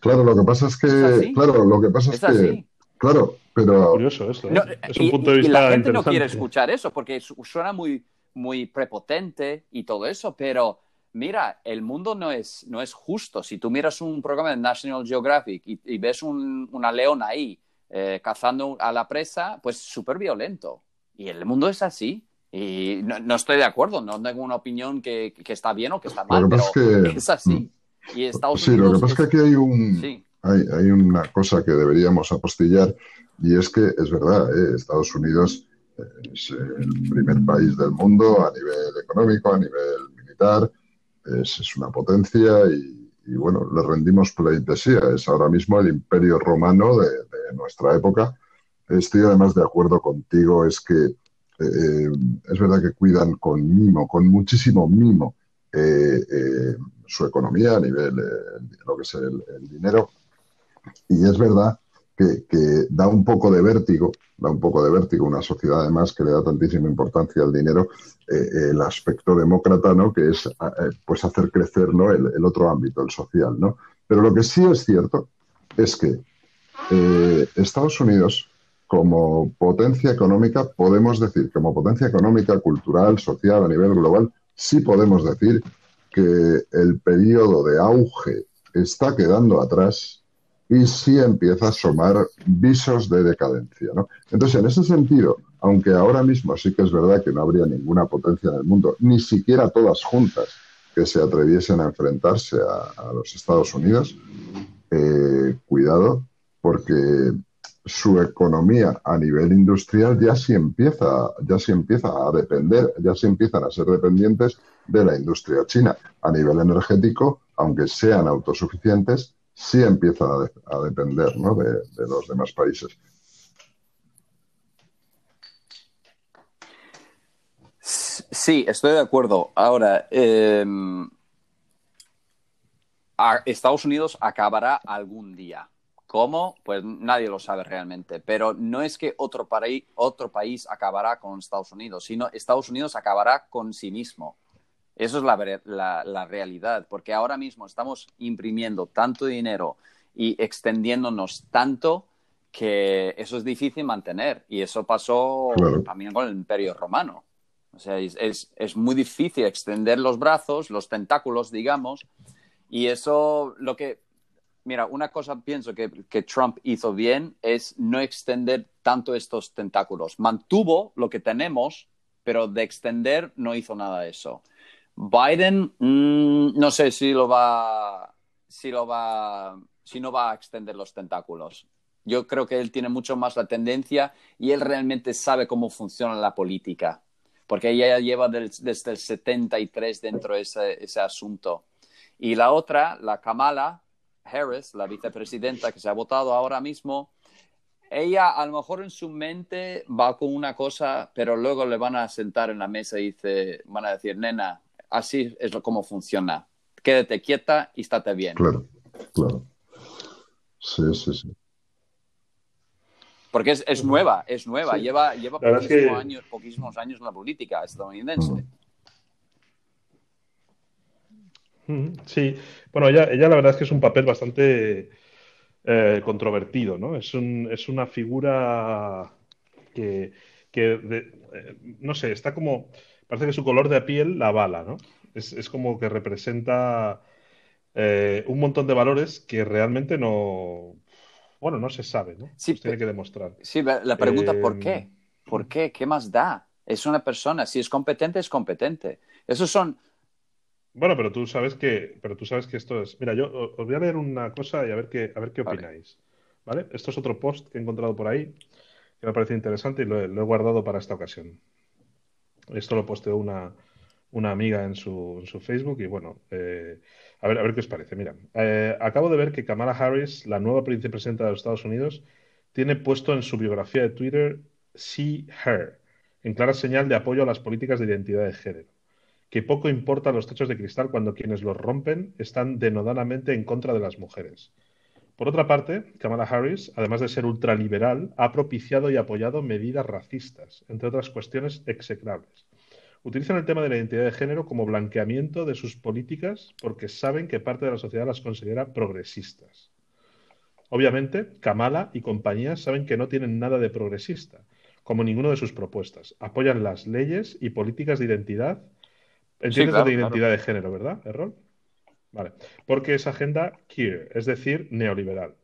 Claro, lo que pasa es que, Es así. claro, lo que pasa es, Es que, así. Claro, pero Curioso esto. ¿eh? No, es un y, punto de y vista la gente no interesante. quiere escuchar eso porque su- suena muy, muy prepotente y todo eso, pero mira, el mundo no es, no es justo. Si tú miras un programa de National Geographic y, y ves un- una leona ahí eh, cazando a la presa, pues súper violento. Y el mundo es así. Y no, no estoy de acuerdo, no tengo una opinión que, que está bien o que está mal, Lo que pero pasa es que- es así. Y Estados sí, lo que Unidos pasa es que aquí hay un, sí. Hay, hay una cosa que deberíamos apostillar y es que es verdad, ¿eh? Estados Unidos eh, es el primer país del mundo a nivel económico, a nivel militar, es, una potencia y, bueno, le rendimos pleitesía. Es ahora mismo el imperio romano de, nuestra época. Estoy además de acuerdo contigo, es que eh, es verdad que cuidan con mimo, con muchísimo mimo, eh, eh, su economía a nivel, lo que es el dinero. Y es verdad que, da un poco de vértigo, da un poco de vértigo una sociedad además que le da tantísima importancia al dinero, eh, el aspecto demócrata, ¿no? Que es eh, pues hacer crecer ¿no? el, otro ámbito, el social, ¿no? Pero lo que sí es cierto es que eh, Estados Unidos, como potencia económica, podemos decir, como potencia económica, cultural, social, a nivel global, sí podemos decir que el periodo de auge está quedando atrás y sí empieza a asomar visos de decadencia. ¿no? Entonces, en ese sentido, aunque ahora mismo sí que es verdad que no habría ninguna potencia en el mundo, ni siquiera todas juntas que se atreviesen a enfrentarse a, los Estados Unidos, eh, cuidado, porque su economía a nivel industrial ya sí empieza, ya sí empieza a depender, ya sí empiezan a ser dependientes de la industria china. A nivel energético, aunque sean autosuficientes, sí empiezan a, de, a depender ¿no? de, los demás países. Sí, estoy de acuerdo. Ahora, eh, Estados Unidos acabará algún día. ¿Cómo? Pues nadie lo sabe realmente. Pero no es que otro, país, otro país acabará con Estados Unidos, sino Estados Unidos acabará con sí mismo. Eso es la, la, la, realidad, porque ahora mismo estamos imprimiendo tanto dinero y extendiéndonos tanto que eso es difícil mantener. Y eso pasó claro. también con el Imperio Romano. O sea, es, es, es, muy difícil extender los brazos, los tentáculos, digamos. Y eso, lo que. Mira, una cosa pienso que, que Trump hizo bien es no extender tanto estos tentáculos. Mantuvo lo que tenemos, pero de extender no hizo nada de eso. Biden, mmm, no sé si lo va, si lo va, si no va a extender los tentáculos. Yo creo que él tiene mucho más la tendencia y él realmente sabe cómo funciona la política, porque ella lleva desde el 73 dentro de ese, ese asunto. Y la otra, la Kamala Harris, la vicepresidenta que se ha votado ahora mismo, ella a lo mejor en su mente va con una cosa, pero luego le van a sentar en la mesa y dice, van a decir, nena, así es como funciona. Quédate quieta y estate bien. Claro, claro. Sí, sí, sí. Porque es, es nueva, es nueva. Sí. Lleva, lleva poquísimos, que... años, poquísimos, años, en la política estadounidense. Mm. Sí, bueno, ella, ella la verdad es que es un papel bastante eh, controvertido, ¿no? Es, un, es una figura que, que de, eh, no sé, está como, parece que su color de piel la bala, ¿no? Es, es como que representa eh, un montón de valores que realmente no, bueno, no se sabe, ¿no? Sí, tiene que demostrar. Sí, la pregunta, ¿por qué? ¿Por qué? ¿Qué más da? Es una persona, si es competente, es competente. Esos son, Bueno, pero tú sabes que, pero tú sabes que esto es. Mira, yo os voy a leer una cosa y a ver qué, a ver qué Vale. opináis. ¿Vale? Esto es otro post que he encontrado por ahí que me parece interesante y lo he, lo he guardado para esta ocasión. Esto lo posteó una, una amiga en su, en su Facebook y bueno, eh, a ver, a ver qué os parece. Mira, eh, acabo de ver que Kamala Harris, la nueva vicepresidenta de los Estados Unidos, tiene puesto en su biografía de Twitter See Her, en clara señal de apoyo a las políticas de identidad de género. que poco importan los techos de cristal cuando quienes los rompen están denodadamente en contra de las mujeres. Por otra parte, Kamala Harris, además de ser ultraliberal, ha propiciado y apoyado medidas racistas, entre otras cuestiones execrables. Utilizan el tema de la identidad de género como blanqueamiento de sus políticas porque saben que parte de la sociedad las considera progresistas. Obviamente, Kamala y compañía saben que no tienen nada de progresista, como ninguno de sus propuestas. Apoyan las leyes y políticas de identidad. Entiendes de identidad de género, ¿verdad, Errol? Porque es agenda queer, es decir, neoliberal.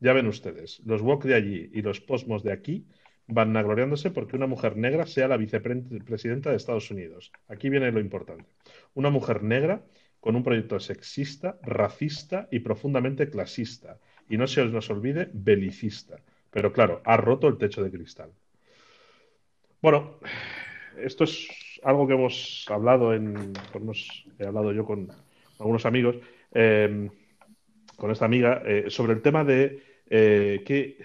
Ya ven ustedes, los woke de allí y los posmos de aquí van vanagloriándose porque una mujer negra sea la vicepresidenta de Estados Unidos. Aquí viene lo importante. Una mujer negra con un proyecto sexista, racista y profundamente clasista. Y no se nos olvide, belicista. Pero claro, ha roto el techo de cristal. Bueno, esto es algo que hemos hablado en. He hablado yo con algunos amigos, eh, con esta amiga, eh, sobre el tema de eh, que,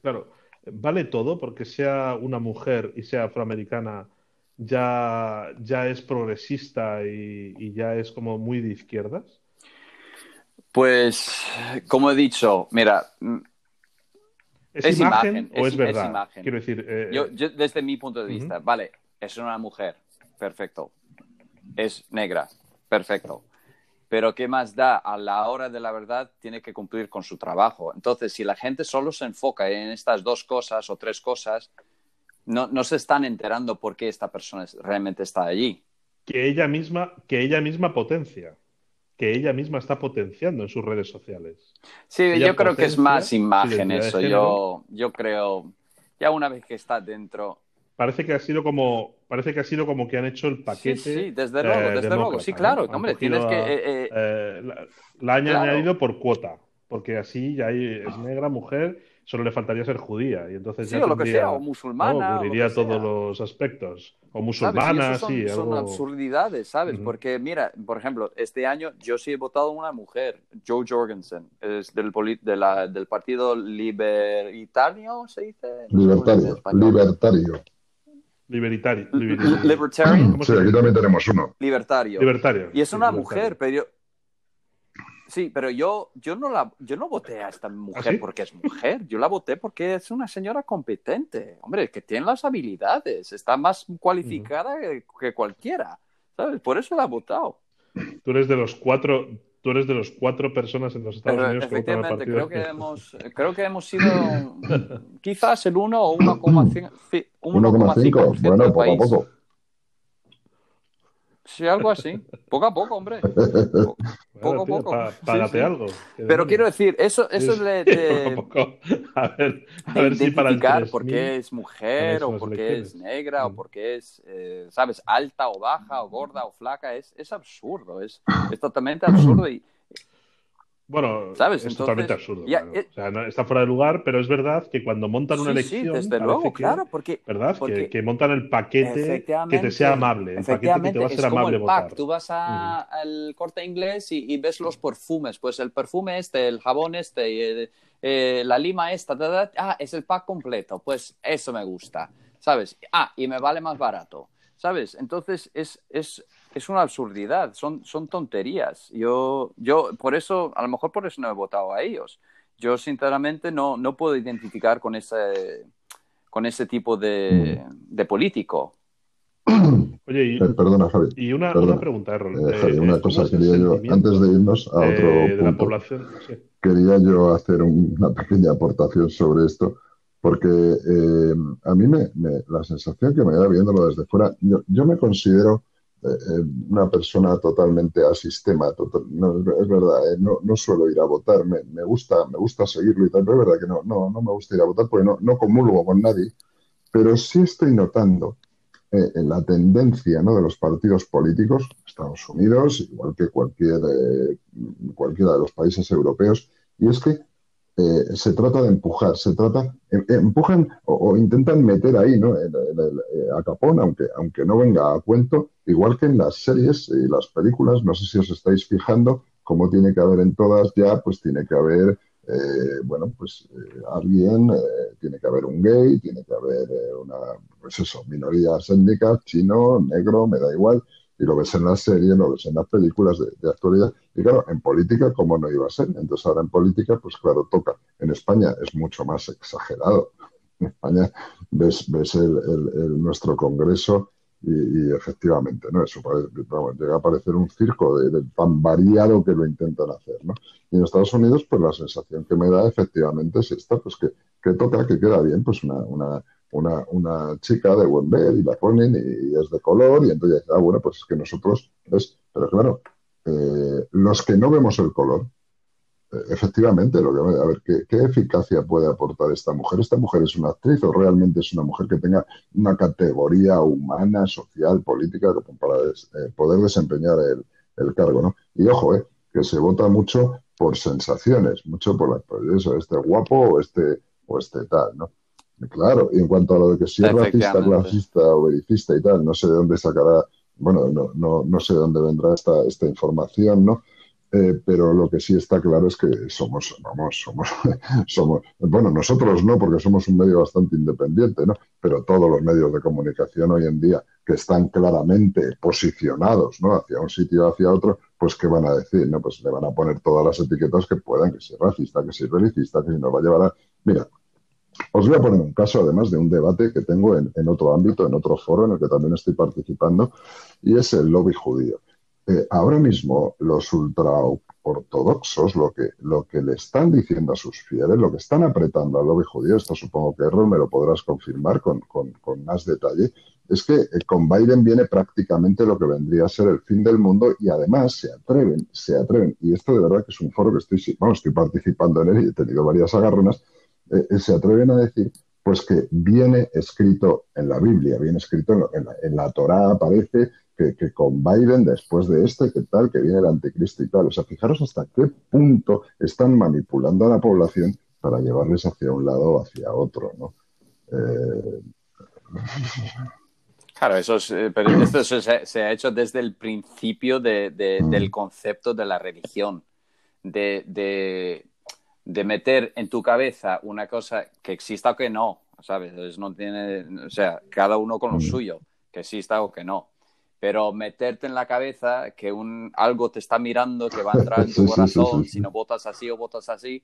claro, ¿vale todo porque sea una mujer y sea afroamericana? Ya, ya es progresista y, ya es como muy de izquierdas? Pues, como he dicho, mira, ¿Es, imagen, o es, verdad? Quiero decir, yo, desde mi punto de vista, vale, es una mujer, perfecto. Es negra, perfecto pero ¿qué más da? A la hora de la verdad tiene que cumplir con su trabajo. Entonces, si la gente solo se enfoca en estas dos cosas o tres cosas, no, no se están enterando por qué esta persona realmente está allí. Que ella misma, que ella misma potencia, que ella misma está potenciando en sus redes sociales. Sí, yo creo que es más imagen eso. Yo, yo creo, ya una vez que está dentro, parece que ha sido como parece que ha sido como que han hecho el paquete. Sí, sí desde luego, eh, desde luego. Sí, claro. Hombre, tienes que. Eh, eh, la, han añadido por cuota, porque así ya hay, es negra, mujer, solo le faltaría ser judía. Y entonces sí, ya o lo que sea, o musulmana. cubriría todos los aspectos. O musulmana, son, sí. Son absurdidades, ¿sabes? Porque, mira, por ejemplo, este año yo sí he votado una mujer, Joe Jorgensen, es del, de la, del partido Libertario, ¿se dice? libertario. Libertario. Libertario. Libertarian. Sí, aquí también tenemos uno. Libertario. Libertario. Y es una mujer, pero yo... Sí, pero yo, yo, no la, yo no voté a esta mujer ¿Ah, porque es mujer, yo la voté porque es una señora competente, hombre, que tiene las habilidades, está más cualificada que cualquiera, ¿sabes? Por eso la he votado. Tú eres de los cuatro, tú eres de los cuatro personas en los Estados Unidos que votan partido. Creo que, hemos, creo que hemos sido quizás el 1 o 1,5%. 1,5, bueno, poco a poco. Sí, algo así. Poco a poco, hombre. Poco, a poco. Págate algo. Pero quiero decir, eso, eso es de, poco. A ver, a ver si para identificar por qué es mujer o por qué es negra o mm. por qué es, eh, ¿sabes? Alta o baja o gorda o flaca. Es, es absurdo. Es, es totalmente absurdo. Y, bueno, es totalmente absurdo. O sea, está fuera de lugar, pero es verdad que cuando montan una elección. Sí, desde luego, claro, porque. ¿Verdad? que, montan el paquete que te sea amable. El paquete que te va a ser amable el votar. Tú vas al corte inglés y, ves los perfumes. Pues el perfume este, el jabón este, eh, eh, la lima esta. ah, es el pack completo. Pues eso me gusta. ¿Sabes? Ah, y me vale más barato. ¿Sabes? Entonces es, es es una absurdidad, son, son tonterías. Yo, yo, por eso, a lo mejor por eso no he votado a ellos. Yo, sinceramente, no, no puedo identificar con ese, con ese tipo de, de político. Oye, y, eh, perdona, Javi. Y una, una pregunta, Errol. Eh, Javi, una eh, cosa quería yo, antes de irnos a otro de punto, la población, quería yo hacer una pequeña aportación sobre esto, porque a mí me, la sensación que me da viéndolo desde fuera, yo, yo me considero eh, eh, una persona totalmente a sistema. no, es verdad, eh, no, no, suelo ir a votar, me, me, gusta, me gusta seguirlo y tal, pero es verdad que no, no, no me gusta ir a votar porque no, no comulgo con nadie. Pero sí estoy notando en la tendencia ¿no? de los partidos políticos, Estados Unidos, igual que cualquier, cualquiera de los países europeos, y es que eh, se trata de empujar, se trata, em, empujan o, intentan meter ahí, ¿no? Eh, a Capón, aunque, aunque no venga a cuento, igual que en las series y las películas, no sé si os estáis fijando, como tiene que haber en todas ya, pues tiene que haber, eh, bueno, pues alguien, tiene que haber un gay, tiene que haber una, pues eso, minorías étnicas, chino, negro, me da igual, y lo ves en las series, lo ves en las películas de, actualidad. Y claro, en política, ¿cómo no iba a ser? Entonces ahora en política, pues claro, toca. En España es mucho más exagerado. En España ves, ves el, nuestro Congreso y, efectivamente, ¿no? Eso llega a parecer un circo de, tan variado que lo intentan hacer, ¿no? Y en Estados Unidos, pues la sensación que me da efectivamente es esta, pues que, que toca, que queda bien, pues una, una, una chica de buen ver y la ponen y, es de color y entonces, ah, bueno, pues es que nosotros, es, pero claro, eh, los que no vemos el color, efectivamente, lo que, a ver, ¿qué, eficacia puede aportar esta mujer? ¿Esta mujer es una actriz o realmente es una mujer que tenga una categoría humana, social, política para eh, poder desempeñar el, cargo? ¿no? Y ojo, eh, que se vota mucho por sensaciones, mucho por la, pues eso, este guapo o este, o este tal, ¿no? Claro, y en cuanto a lo de que si es racista, clasista o vericista y tal, no sé de dónde sacará, bueno, no, no, no sé de dónde vendrá esta, esta información, ¿no? Eh, pero lo que sí está claro es que somos, vamos, somos, somos, bueno, nosotros no, porque somos un medio bastante independiente, ¿no? Pero todos los medios de comunicación hoy en día que están claramente posicionados, ¿no? Hacia un sitio o hacia otro, pues ¿qué van a decir? ¿No? Pues le van a poner todas las etiquetas que puedan, que si es racista, que si es belicista, que si nos va a llevar a... Mira, os voy a poner un caso, además de un debate que tengo en, otro ámbito, en otro foro en el que también estoy participando, y es el lobby judío. Eh, ahora mismo los ultraortodoxos lo que, lo que le están diciendo a sus fieles, lo que están apretando al lobby judío, esto supongo que Errol me lo podrás confirmar con, más detalle, es que eh, con Biden viene prácticamente lo que vendría a ser el fin del mundo y además se atreven, se atreven, y esto de verdad que es un foro que estoy, bueno, estoy participando en él y he tenido varias agarronas, eh, se atreven a decir pues que viene escrito en la Biblia, viene escrito en, la, en la Torá, aparece que, con Biden, después de este, que tal, que viene el anticristo y tal. O sea, fijaros hasta qué punto están manipulando a la población para llevarles hacia un lado o hacia otro, ¿no? Eh, claro, eso eh, pero esto se, ha hecho desde el principio de, del mm. concepto de la religión, de, de, meter en tu cabeza una cosa que exista o que no, ¿sabes? no tiene, o sea, cada uno con lo mm. suyo, que exista o que no pero meterte en la cabeza que un, algo te está mirando, que va a entrar en tu corazón, si no votas así o votas así,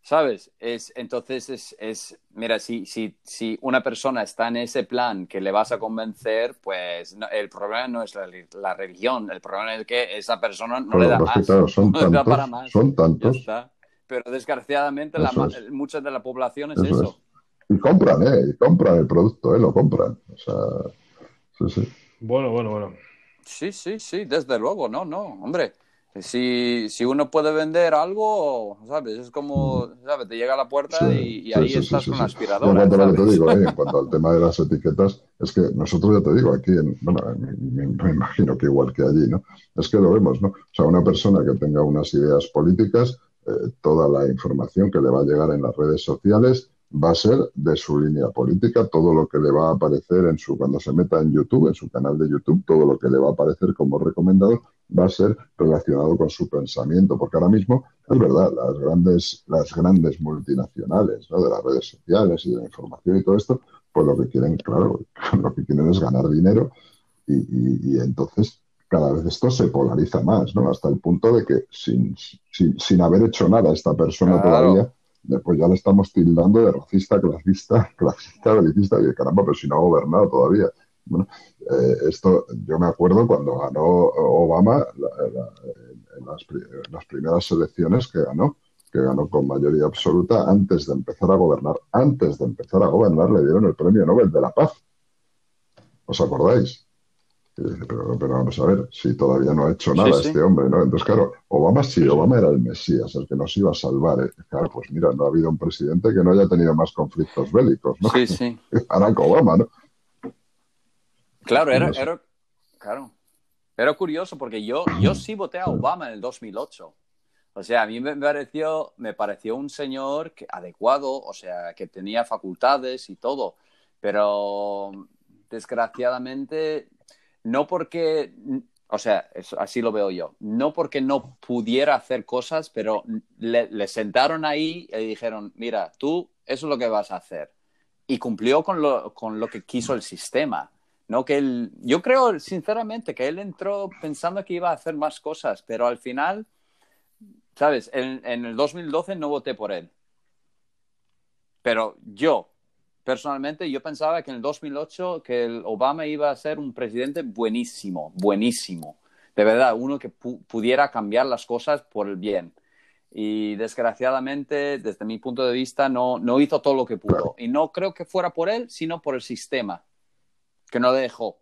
¿sabes? Es, entonces es, es mira, si, si, si una persona está en ese plan que le vas a convencer, pues el problema no es la, religión, el problema es que esa persona no le da más, son tantos, para más. Son tantos. Pero desgraciadamente la, mucha de la población es eso. Y compran, ¿eh? Y compran el producto, ¿eh? Lo compran. O sea, sí, sí. Bueno, bueno, bueno. Sí, sí, sí, desde luego, no, no, hombre. Si, si uno puede vender algo, ¿sabes? Es como, ¿sabes? Te llega a la puerta y, ahí estás con una aspiradora. En cuanto a lo que te digo, ¿eh? en cuanto al tema de las etiquetas, es que nosotros ya te digo, aquí, en, bueno, me, imagino que igual que allí, ¿no? Es que lo vemos, ¿no? O sea, una persona que tenga unas ideas políticas, eh, toda la información que le va a llegar en las redes sociales, va a ser de su línea política, todo lo que le va a aparecer en su, cuando se meta en YouTube, en su canal de YouTube, todo lo que le va a aparecer como recomendado va a ser relacionado con su pensamiento, porque ahora mismo es verdad, las grandes, las grandes multinacionales de las redes sociales y de la información y todo esto, pues lo que quieren, claro, lo que quieren es ganar dinero y, entonces cada vez esto se polariza más, ¿no? Hasta el punto de que sin, sin, haber hecho nada esta persona todavía, después ya le estamos tildando de racista, clasista, clasista, belicista, y caramba, pero si no ha gobernado todavía. Bueno, eh, esto yo me acuerdo cuando ganó Obama en, las, primeras elecciones que ganó, que ganó con mayoría absoluta antes de empezar a gobernar. Antes de empezar a gobernar le dieron el premio Nobel de la Paz. ¿Os acordáis? Pero, vamos a ver, si todavía no ha hecho nada este hombre, ¿no? Entonces, claro, Obama sí, Obama era el Mesías, el que nos iba a salvar. ¿eh? Claro, pues mira, no ha habido un presidente que no haya tenido más conflictos bélicos, ¿no? Sí, sí. Barack Obama, ¿no? Claro, era, era, claro. Era curioso porque yo, yo sí voté a Obama en el 2008. O sea, a mí me pareció, me pareció un señor que, adecuado, o sea, que tenía facultades y todo, pero desgraciadamente no porque, o sea, así lo veo yo, no porque no pudiera hacer cosas, pero le, sentaron ahí y dijeron, mira, tú, eso es lo que vas a hacer. Y cumplió con lo, con lo que quiso el sistema, No que él, yo creo sinceramente que él entró pensando que iba a hacer más cosas, pero al final, sabes, en, en el 2012 no voté por él. Pero yo, personalmente, yo pensaba que en el 2008 que el Obama iba a ser un presidente buenísimo, buenísimo. De verdad, uno que pu pudiera cambiar las cosas por el bien. Y desgraciadamente, desde mi punto de vista, no, no hizo todo lo que pudo. Y no creo que fuera por él, sino por el sistema, que no le dejó.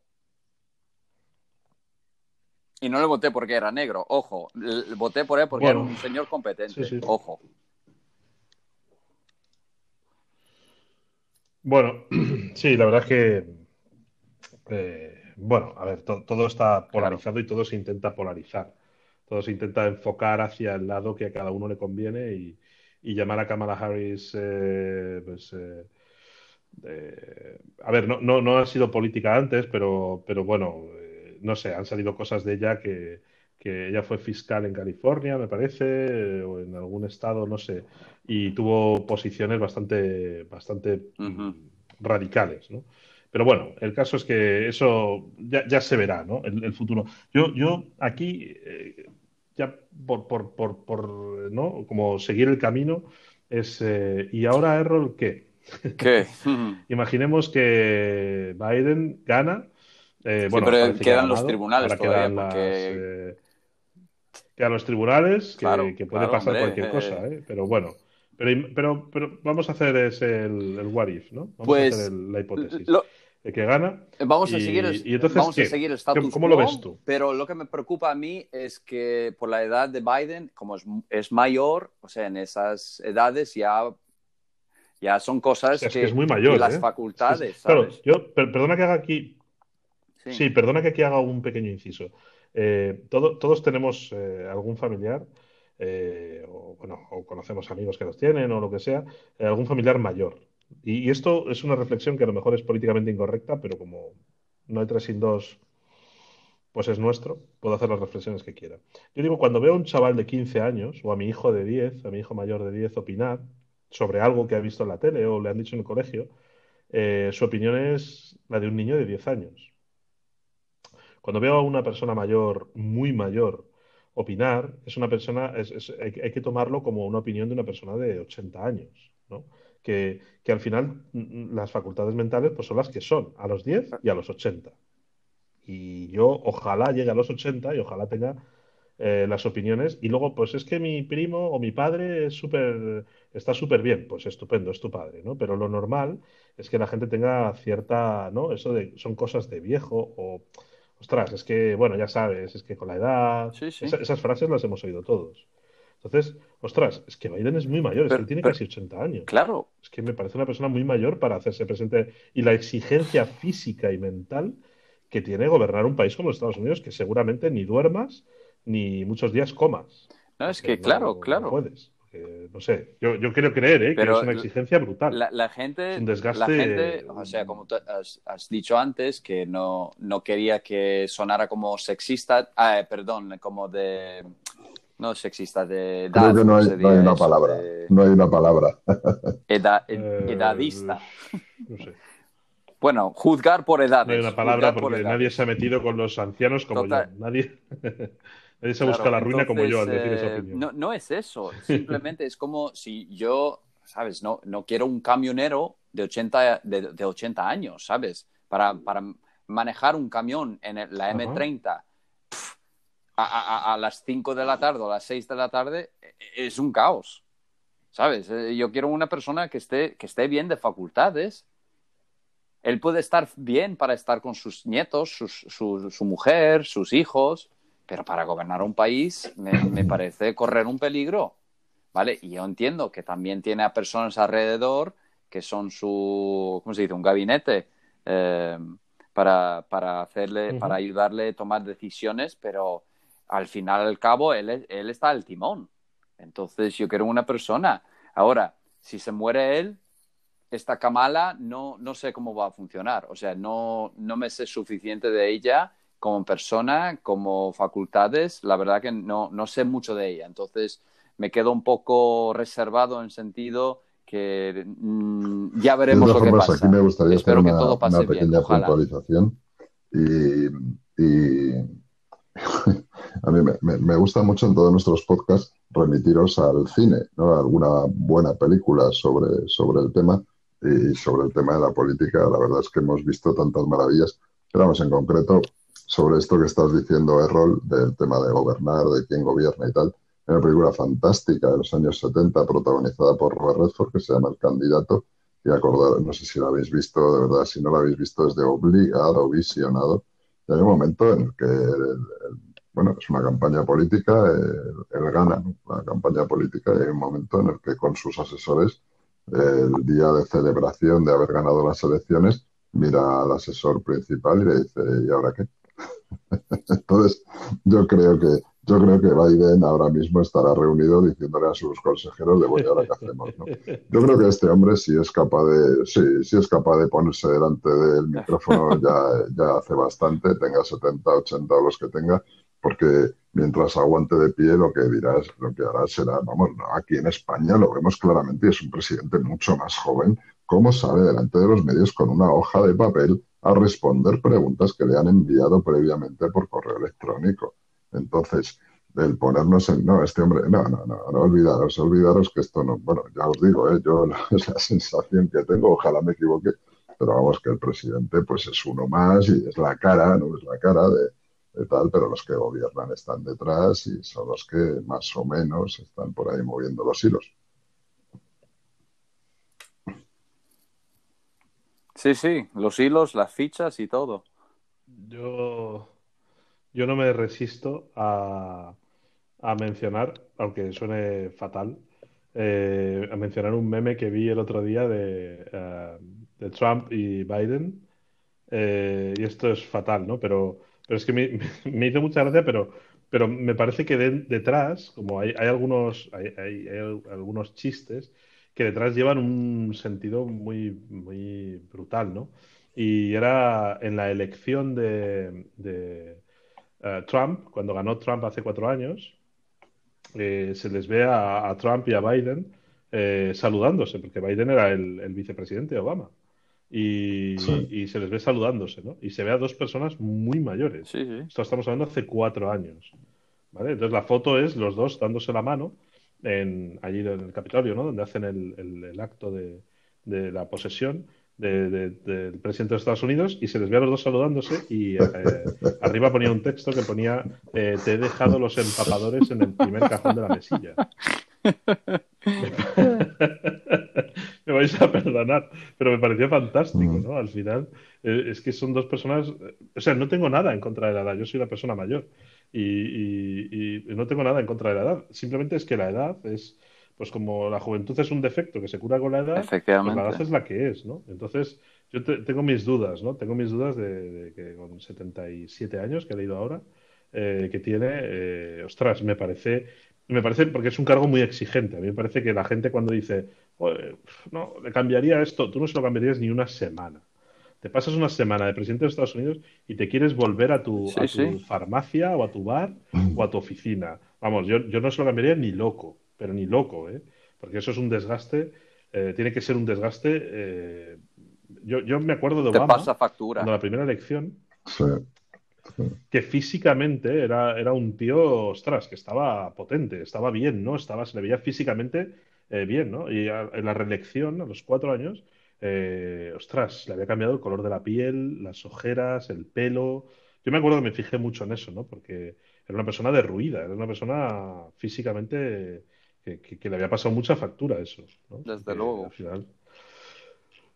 Y no le voté porque era negro, ojo. Le voté por él porque Bueno. era un señor competente, Sí, sí. ojo. Bueno, sí, la verdad es que, eh, bueno, a ver, to- todo está polarizado y todo se intenta polarizar. Todo se intenta enfocar hacia el lado que a cada uno le conviene y, y llamar a Kamala Harris, eh, pues, eh, eh, a ver, no, no, no ha sido política antes, pero, pero bueno, eh, no sé, han salido cosas de ella que, que ella fue fiscal en California, me parece, eh, o en algún estado, no sé, y tuvo posiciones bastante, bastante radicales, ¿no? Pero bueno, el caso es que eso ya, ya se verá, ¿no? El, el futuro. Yo, yo aquí, eh, ya por, por, por, por, ¿no? Como seguir el camino, es, eh, ¿y ahora Errol qué? ¿Qué? Imaginemos que Biden gana. eh, Sí, bueno, pero que quedan los tribunales todavía, las, eh, quedan los tribunales, que, Claro, que puede claro, pasar hombre, cualquier eh, cosa, ¿eh? Pero bueno. Pero, pero, pero vamos a hacer ese el, el what if, ¿no? Vamos Pues, a hacer el- la hipótesis. Lo- de que gana. Vamos a Y- seguir el, y entonces, vamos a seguir el status ¿Cómo lo ves tú? Pero lo que me preocupa a mí es que por la edad de Biden, como es, es mayor, o sea, en esas edades ya, ya son cosas Es que, que es muy mayor, las ¿eh? facultades, Es que- yo, per- perdona que haga aquí, Sí. Sí, perdona que aquí haga un pequeño inciso. Eh, todo- todos tenemos eh, algún familiar, eh, o, bueno, o conocemos amigos que los tienen o lo que sea, eh, algún familiar mayor. Y, y esto es una reflexión que a lo mejor es políticamente incorrecta, pero como no hay tres sin dos, pues es nuestro, puedo hacer las reflexiones que quiera. Yo digo, cuando veo a un chaval de 15 años o a mi hijo de 10, a mi hijo mayor de 10 opinar sobre algo que ha visto en la tele o le han dicho en el colegio, su opinión es la de un niño de 10 años. Cuando veo a una persona mayor, muy mayor, opinar, es una persona, es- hay, que tomarlo como una opinión de una persona de 80 años, ¿no? Que, que al final mm, las facultades mentales pues son las que son, a los 10 y a los 80. Y yo ojalá llegue a los 80 y ojalá tenga eh, las opiniones. Y luego, pues es que mi primo o mi padre es súper, está súper bien. Pues estupendo, es tu padre, ¿no? Pero lo normal es que la gente tenga cierta, ¿no? Eso de, son cosas de viejo o, ostras, es que, bueno, ya sabes, es que con la edad, Sí, sí. esa- esas frases las hemos oído todos. Entonces, ostras, es que Biden es muy mayor, es que tiene pero- casi 80 años. Claro, Es que me parece una persona muy mayor para hacerse presente y la exigencia física y mental que tiene gobernar un país como los Estados Unidos, que seguramente ni duermas ni muchos días comas. no, es que claro, no- no claro. puedes. No sé, yo, yo quiero creer ¿eh? que Pero es una exigencia brutal. La, la gente, Es un desgaste- la gente, o sea, como tú has, has dicho antes, que no, no quería que sonara como sexista, ah, perdón, como de, no sexista, de edad, Creo que no ¿cómo hay, se no hay una eso? palabra. De No hay una palabra. eda- ed- Eh, edadista. No sé, Bueno, juzgar por edades. no hay una palabra por porque nadie se ha metido con los ancianos como Total. yo. Nadie, nadie se Claro, busca la ruina como yo al decir esa eh, opinión. No, no es eso. Simplemente es como si yo, ¿sabes? No, no quiero un camionero de 80, de, de 80 años, ¿sabes? Para, para manejar un camión en el- la Ajá. M30 pf, a, a- a las 5 de la tarde o a las 6 de la tarde eh, es un caos, ¿sabes? Eh, Yo quiero una persona que esté, que esté bien de facultades. Él puede estar bien para estar con sus nietos, sus- su, su mujer, sus hijos, pero para gobernar un país me, me parece correr un peligro, ¿vale? Y yo entiendo que también tiene a personas alrededor que son su, ¿cómo se dice? Un gabinete eh, para, para hacerle, para ayudarle a tomar decisiones, pero al final al cabo él, él está al timón. Entonces yo quiero una persona. Ahora, si se muere él, esta Kamala no, no sé cómo va a funcionar. O sea, no, no me sé suficiente de ella como persona, como facultades. La verdad que no, no sé mucho de ella. Entonces me quedo un poco reservado en sentido que mm, ya veremos lo que pasa. aquí me gustaría Espero hacer que una, todo pase una bien, pequeña ojalá. puntualización. Y, a mí me, gusta mucho en todos nuestros podcasts remitiros al cine, ¿no? alguna buena película sobre, sobre el tema y sobre el tema de la política. La verdad es que hemos visto tantas maravillas. Pero vamos, en concreto, sobre esto que estás diciendo, Errol, del tema de gobernar, de quién gobierna y tal. Una película fantástica de los años 70, protagonizada por Robert Redford, que se llama El Candidato. Y acordar, no sé si la habéis visto, de verdad, si no la habéis visto, es de obligado, visionado. Y hay un momento en el que, bueno, es una campaña política, él, gana la campaña política, y hay un momento en el que con sus asesores, el día de celebración de haber ganado las elecciones, mira al asesor principal y le dice, ¿y ahora qué? Entonces, yo creo que yo creo que Biden ahora mismo estará reunido diciéndole a sus consejeros de bueno, ahora qué hacemos, Yo creo que este hombre sí es capaz de, sí, sí es capaz de ponerse delante del micrófono ya, ya hace bastante, tenga 70, 80 o los que tenga, porque mientras aguante de pie lo que dirás, lo que hará será, vamos, aquí en España lo vemos claramente, es un presidente mucho más joven, cómo sale delante de los medios con una hoja de papel a responder preguntas que le han enviado previamente por correo electrónico. Entonces, el ponernos en, no, este hombre, no, no, no, no olvidaros, olvidaros que esto no, bueno, ya os digo, ¿eh? yo es la sensación que tengo, ojalá me equivoque, pero vamos, que el presidente pues es uno más y es la cara, no es la cara de, de tal, pero los que gobiernan están detrás y son los que más o menos están por ahí moviendo los hilos. Sí, sí, los hilos, las fichas y todo. Yo, yo no me resisto a, mencionar, aunque suene fatal, eh, a mencionar un meme que vi el otro día de, eh, Trump y Biden. Eh, y esto es fatal, ¿no? Pero, pero es que me, hizo mucha gracia, pero, pero me parece que detrás, como hay, hay algunos, hay, algunos chistes, que detrás llevan un sentido muy, muy brutal, ¿no? Y era en la elección de, eh, Trump, cuando ganó Trump hace cuatro años, eh, se les ve a, Trump y a Biden eh, saludándose, porque Biden era el, vicepresidente de Obama. Y, se les ve saludándose, ¿no? Y se ve a dos personas muy mayores. Sí, sí. Esto estamos hablando hace cuatro años. ¿vale? Entonces la foto es los dos dándose la mano en, allí en el Capitolio, ¿no? Donde hacen el, acto de, la posesión del presidente de Estados Unidos y se les ve a los dos saludándose y eh, arriba ponía un texto que ponía eh, te he dejado los empapadores en el primer cajón de la mesilla. me vais a perdonar, pero me pareció fantástico, ¿no? Al final, eh, es que son dos personas, o sea, no tengo nada en contra de la edad, yo soy la persona mayor, y, no tengo nada en contra de la edad. Simplemente es que la edad es, pues como la juventud es un defecto que se cura con la edad, pues la edad es la que es, ¿no? Entonces, yo tengo mis dudas, ¿no? Tengo mis dudas de, que con 77 años, que he leído ahora, eh, que tiene, eh, ostras, me parece, me parece, porque es un cargo muy exigente. A mí me parece que la gente cuando dice, no, le cambiaría esto, tú no se lo cambiarías ni una semana. Te pasas una semana de presidente de Estados Unidos y te quieres volver a tu, farmacia o a tu bar o a tu oficina. Vamos, yo, yo no se lo cambiaría ni loco, pero ni loco, ¿eh? Porque eso es un desgaste, eh, tiene que ser un desgaste. Eh, yo, yo, me acuerdo de Obama. Te pasa factura. Cuando la primera elección. Que físicamente era, era un tío, ostras, que estaba potente, estaba bien, ¿no? Estaba, se le veía físicamente eh, bien, ¿no? Y en la reelección, a los cuatro años, eh, ostras, le había cambiado el color de la piel, las ojeras, el pelo. Yo me acuerdo que me fijé mucho en eso, ¿no? Porque era una persona derruida, era una persona físicamente que, le había pasado mucha factura eso. ¿no? Desde luego.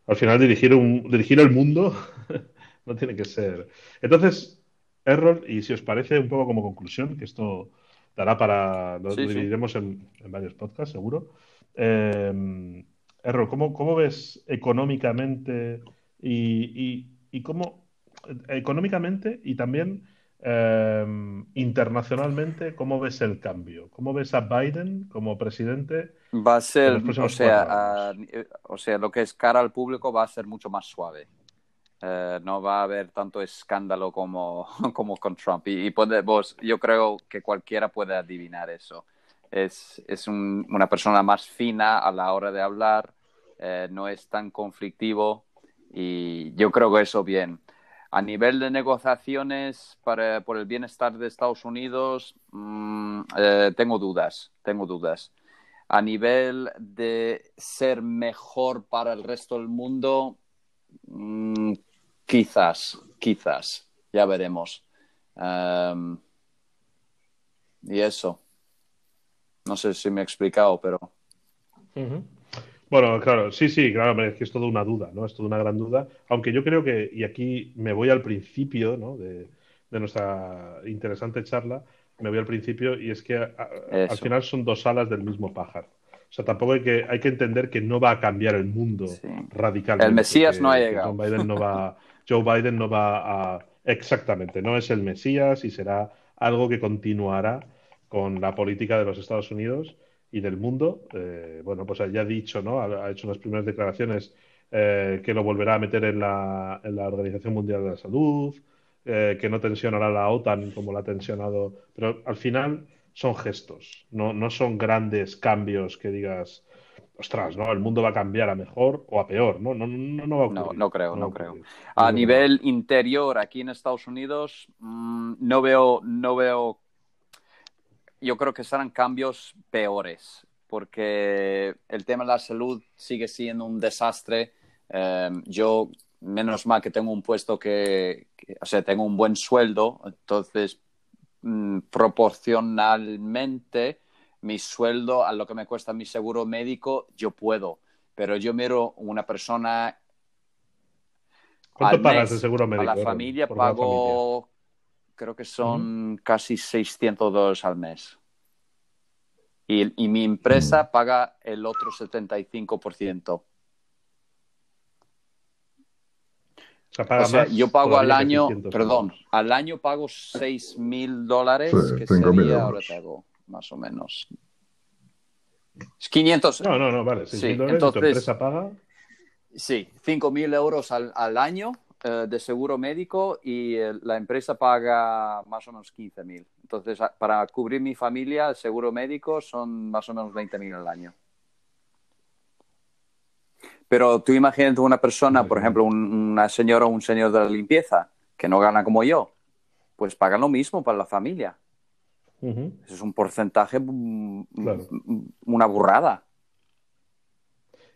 Al final, dirigir, un, dirigir el mundo no tiene que ser. Entonces, error, y si os parece un poco como conclusión, que esto dará para. Lo dividiremos En, en, varios podcasts, seguro. Eh, Errol, ¿cómo, ves económicamente y, cómo económicamente y también em, internacionalmente, cómo ves el cambio? ¿Cómo ves a Biden como presidente? Va a ser, o sea, o sea, lo que es cara al público va a ser mucho más suave. Eh, no va a haber tanto escándalo como, como con Trump. Y, podemos, yo creo que cualquiera puede adivinar eso. Es, es una persona más fina a la hora de hablar, eh, no es tan conflictivo y yo creo que eso bien. A nivel de negociaciones para, por el bienestar de Estados Unidos, mm, eh, tengo dudas, tengo dudas. A nivel de ser mejor para el resto del mundo, mm, quizás, quizás, ya veremos. Um, y eso. No sé si me he explicado, pero. Bueno, claro, sí, sí, claro, es que es toda una duda, ¿no? Es toda una gran duda. Aunque yo creo que, y aquí me voy al principio, ¿no? De, nuestra interesante charla, me voy al principio, y es que al final son dos alas del mismo pájaro. O sea, tampoco hay que, hay que entender que no va a cambiar el mundo radicalmente. El Mesías no ha llegado. Joe Biden no va, Joe Biden no va a. Exactamente, no es el Mesías y será algo que continuará con la política de los Estados Unidos y del mundo. Eh, bueno, pues ya ha dicho, ¿no? Ha, hecho unas primeras declaraciones eh, que lo volverá a meter en la, en la Organización Mundial de la Salud, eh, que no tensionará la OTAN como la ha tensionado, pero al final son gestos, no, no son grandes cambios que digas, ostras, ¿no? El mundo va a cambiar a mejor o a peor, ¿no? No, no, no va a No, no creo, no, creo. A nivel interior, aquí en Estados Unidos, mm, no veo, no veo yo creo que serán cambios peores, porque el tema de la salud sigue siendo un desastre. Eh, yo, menos mal que tengo un puesto que, o sea, tengo un buen sueldo, entonces mm, proporcionalmente mi sueldo a lo que me cuesta mi seguro médico, yo puedo, pero yo miro una persona... ¿Cuánto pagas de seguro médico? A la familia pago creo que son casi 600 dólares al mes. Y, y mi empresa paga el otro 75%. O sea, o sea yo pago al año, perdón, al año pago 6 mil dólares, que sería, ahora te hago más o menos. Es 500. No, no, no, vale. 6 sí, dólares, entonces, tu empresa paga. Sí, 5 mil euros al, al año eh, de seguro médico y eh, la empresa paga más o menos 15 mil. Entonces, para cubrir mi familia, el seguro médico son más o menos 20 mil al año. Pero tú imagínate una persona, por ejemplo, una señora o un señor de la limpieza, que no gana como yo, pues pagan lo mismo para la familia. Eso es un porcentaje, mm, mm, una burrada.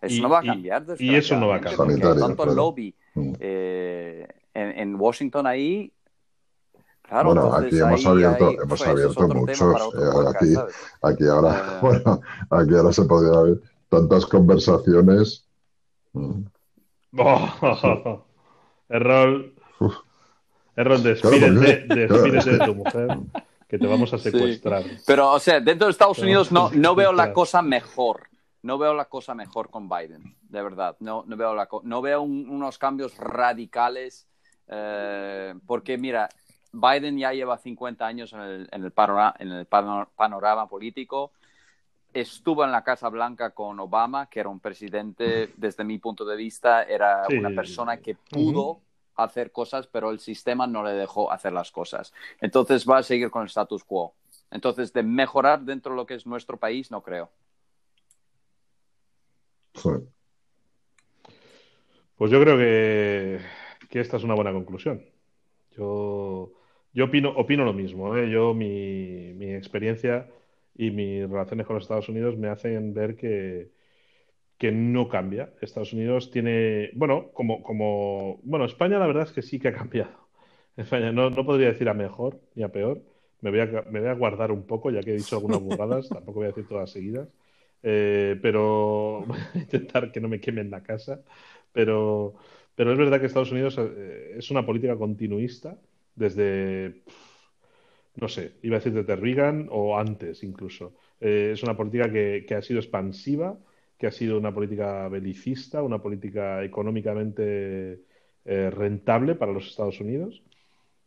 Eso no va a cambiar. Y, eso no va a cambiar. Tanto lobby Mm. Eh, en, Washington ahí Claro, bueno, aquí hemos abierto, hemos pues, abierto muchos. Eh, aquí, aquí, ahora, eh. bueno, aquí ahora se podría haber tantas conversaciones. Mm. Oh, Errol, Errol, despídete, despídete de tu mujer, que te vamos a secuestrar. Pero, o sea, dentro de Estados Unidos no, no veo la cosa mejor no veo la cosa mejor con Biden, de verdad. No, no veo, la no veo unos cambios radicales, eh, porque mira, Biden ya lleva 50 años en el, en el, panorama, en el panorama político. Estuvo en la Casa Blanca con Obama, que era un presidente, desde mi punto de vista, era una persona que pudo hacer cosas, pero el sistema no le dejó hacer las cosas. Entonces va a seguir con el status quo. Entonces, de mejorar dentro de lo que es nuestro país, no creo. Pues yo creo que, esta es una buena conclusión. Yo, yo opino, opino lo mismo. ¿eh? Yo, mi, mi, experiencia y mis relaciones con los Estados Unidos me hacen ver que, que no cambia. Estados Unidos tiene, bueno, como, como, bueno, España la verdad es que sí que ha cambiado. España no, no podría decir a mejor ni a peor. Me voy a, me voy a guardar un poco, ya que he dicho algunas burradas, tampoco voy a decir todas seguidas. Eh, pero voy a intentar que no me quemen la casa. Pero, pero es verdad que Estados Unidos eh, es una política continuista desde, no sé, iba a decir desde Reagan o antes incluso. Eh, es una política que, que, ha sido expansiva, que ha sido una política belicista, una política económicamente rentable para los Estados Unidos.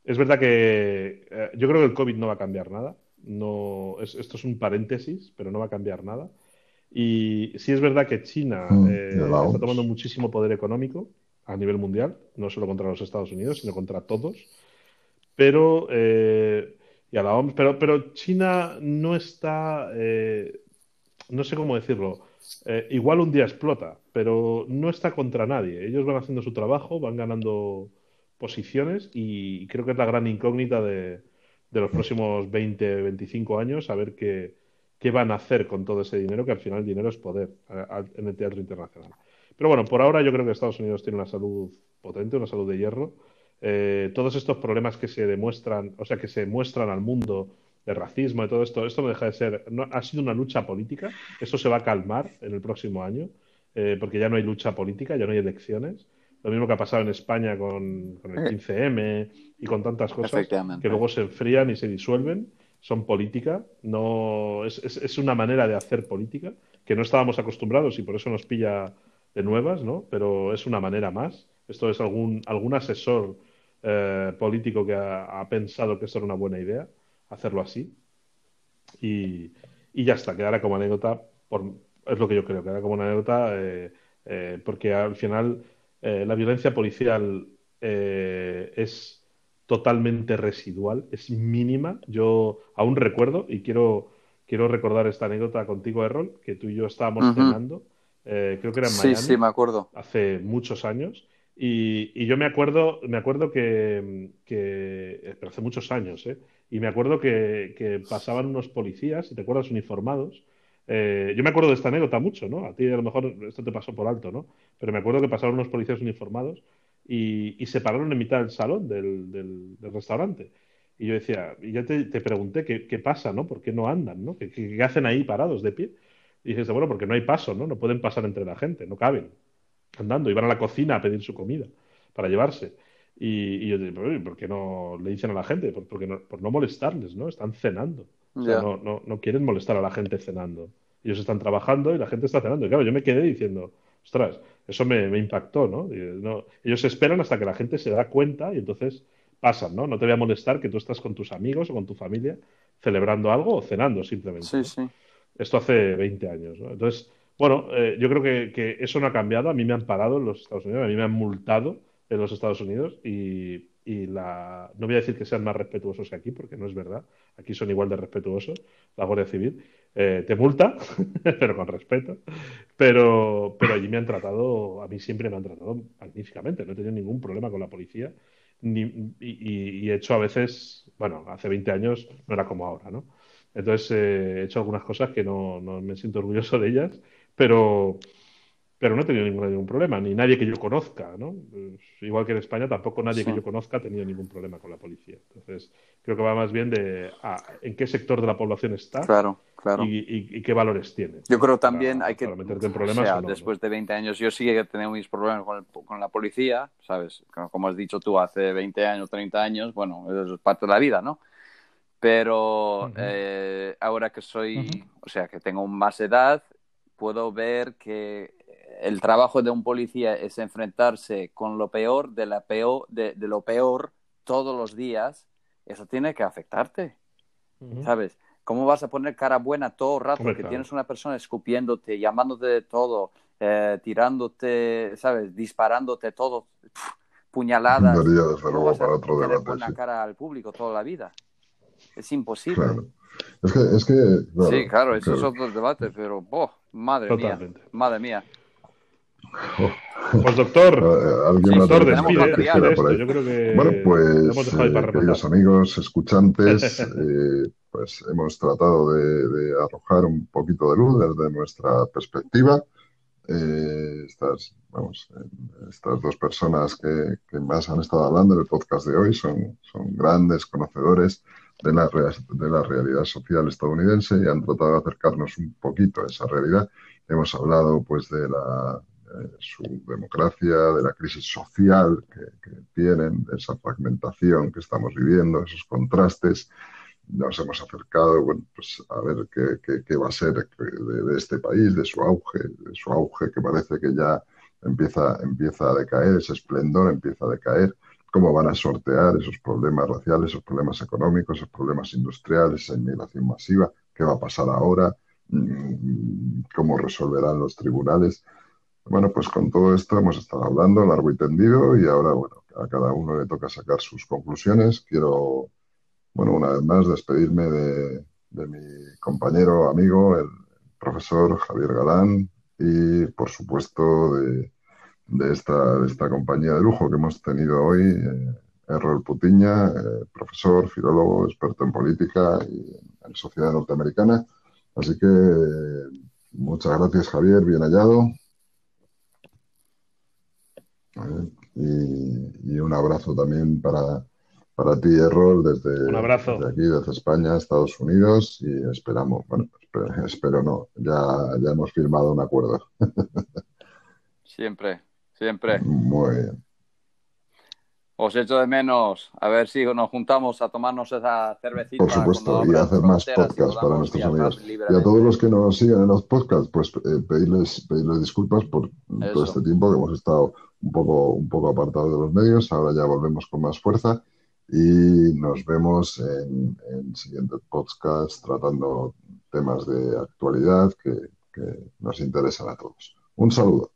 Es verdad que yo creo que el COVID no va a cambiar nada. No, esto es un paréntesis, pero no va a cambiar nada. Y sí es verdad que China mm, eh, está tomando muchísimo poder económico a nivel mundial, no solo contra los Estados Unidos, sino contra todos. Pero, eh, y a la OMS, pero, pero China no está, eh, no sé cómo decirlo, igual un día explota, pero no está contra nadie. Ellos van haciendo su trabajo, van ganando posiciones y creo que es la gran incógnita de, de los próximos 20, 25 años, a ver qué, qué van a hacer con todo ese dinero, que al final el dinero es poder en el teatro internacional. Pero bueno, por ahora yo creo que Estados Unidos tiene una salud potente, una salud de hierro. Eh, todos estos problemas que se demuestran, o sea, que se muestran al mundo de racismo y todo esto, esto no deja de ser, no, ha sido una lucha política, eso se va a calmar en el próximo año, eh, porque ya no hay lucha política, ya no hay elecciones. Lo mismo que ha pasado en España con, con el 15M eh. y con tantas cosas que luego se enfrían y se disuelven. Son política, no es, es, una manera de hacer política que no estábamos acostumbrados y por eso nos pilla de nuevas, ¿no? Pero es una manera más. Esto es algún, algún asesor eh, político que ha, pensado que esto era una buena idea, hacerlo así. Y, y ya está, quedará como anécdota, por, es lo que yo creo, quedará como anécdota eh, eh, porque al final la violencia policial es totalmente residual, es mínima. Yo aún recuerdo, y quiero, quiero recordar esta anécdota contigo, Errol, que tú y yo estábamos uh -huh. cenando, eh, creo que era en Miami. Sí, sí, me acuerdo. Hace muchos años. Y, y, yo me acuerdo, me acuerdo que, que pero hace muchos años, ¿eh? y me acuerdo que, que pasaban unos policías, si te acuerdas, uniformados, eh, yo me acuerdo de esta anécdota mucho, ¿no? A ti a lo mejor esto te pasó por alto, ¿no? Pero me acuerdo que pasaron unos policías uniformados y, y se pararon en mitad del salón del, del, del restaurante. Y yo decía, y ya te, te pregunté qué, qué, pasa, ¿no? ¿Por qué no andan, ¿no? ¿Qué, ¿Qué, hacen ahí parados de pie? Y dices, bueno, porque no hay paso, ¿no? No pueden pasar entre la gente, no caben andando. Y van a la cocina a pedir su comida para llevarse. Y, y yo digo, ¿por qué no le dicen a la gente? Por, porque no, por no molestarles, ¿no? Están cenando. O sea, no, no, no, quieren molestar a la gente cenando. Ellos están trabajando y la gente está cenando. Y claro, yo me quedé diciendo, ostras, eso me, me impactó, ¿no? Ellos esperan hasta que la gente se da cuenta y entonces pasan, ¿no? No te voy a molestar que tú estás con tus amigos o con tu familia celebrando algo o cenando simplemente. Sí, ¿no? sí. Esto hace 20 años, ¿no? Entonces, bueno, eh, yo creo que, que, eso no ha cambiado. A mí me han parado en los Estados Unidos, a mí me han multado en los Estados Unidos y, y la, no voy a decir que sean más respetuosos que aquí, porque no es verdad. Aquí son igual de respetuosos, la Guardia Civil. Eh, te multa, pero con respeto. Pero, pero allí me han tratado, a mí siempre me han tratado magníficamente. No he tenido ningún problema con la policía. Ni, y, he hecho a veces, bueno, hace 20 años no era como ahora, ¿no? Entonces eh, he hecho algunas cosas que no, no me siento orgulloso de ellas, pero, pero no he tenido ningún, ningún, problema, ni nadie que yo conozca, ¿no? Pues, igual que en España, tampoco nadie sí. que yo conozca ha tenido ningún problema con la policía. Entonces, creo que va más bien de ah, en qué sector de la población está claro, claro. Y, y, y, qué valores tiene. Yo creo también para, hay que... Para meterte en problemas o sea, o no, después de 20 años, yo sí que tengo mis problemas con, el, con, la policía, ¿sabes? Como has dicho tú, hace 20 años, 30 años, bueno, eso es parte de la vida, ¿no? Pero uh -huh. eh, ahora que soy, uh -huh. o sea, que tengo más edad, puedo ver que el trabajo de un policía es enfrentarse con lo peor de, la peor, de, de lo peor todos los días, eso tiene que afectarte, uh -huh. ¿sabes? ¿Cómo vas a poner cara buena todo el rato? Hombre, que claro. tienes una persona escupiéndote, llamándote de todo, eh, tirándote, ¿sabes? Disparándote todo, pff, puñaladas. ¿Cómo vas a para otro debate, buena sí. cara al público toda la vida? Es imposible. Claro. Es que, es que claro, sí, claro, eso es otro debate, pero, oh, madre Totalmente. mía, madre mía. Pues doctor, eh, alguien doctor, despide. Yo creo que bueno, pues, eh, queridos amigos, escuchantes, eh, pues hemos tratado de, de, arrojar un poquito de luz desde nuestra perspectiva. Eh, estas, vamos, estas dos personas que, que, más han estado hablando en el podcast de hoy son, son grandes conocedores de la, de la realidad social estadounidense y han tratado de acercarnos un poquito a esa realidad. Hemos hablado pues de la su democracia, de la crisis social que, tienen, de esa fragmentación que estamos viviendo, esos contrastes. Nos hemos acercado bueno, pues a ver qué va a ser de, de, este país, de su auge, de su auge que parece que ya empieza, empieza a decaer, ese esplendor empieza a decaer, cómo van a sortear esos problemas raciales, esos problemas económicos, esos problemas industriales, esa inmigración masiva, qué va a pasar ahora, mm, cómo resolverán los tribunales. Bueno, pues con todo esto hemos estado hablando largo y tendido y ahora, bueno, a cada uno le toca sacar sus conclusiones. Quiero, bueno, una vez más despedirme de, de mi compañero, amigo, el profesor Javier Galán y, por supuesto, de, de esta, de esta compañía de lujo que hemos tenido hoy. Eh, Errol Putiña, eh, profesor, filólogo, experto en política y en sociedad norteamericana. Así que muchas gracias, Javier, bien hallado. Y, un abrazo también para, para ti, Errol, desde, un abrazo. desde aquí, desde España, Estados Unidos, y esperamos, bueno, espero, espero no, ya, ya hemos firmado un acuerdo. Siempre, siempre. Muy bien. Os echo de menos. A ver si nos juntamos a tomarnos esa cervecita. Por supuesto, y a hacer más podcasts para nuestros amigos. Y a todos los que nos siguen en los podcasts, pues eh, pedirles, pedirles disculpas por todo este tiempo que hemos estado un poco, un poco apartados de los medios. Ahora ya volvemos con más fuerza y nos vemos en, en siguientes podcasts tratando temas de actualidad que, que nos interesan a todos. Un saludo.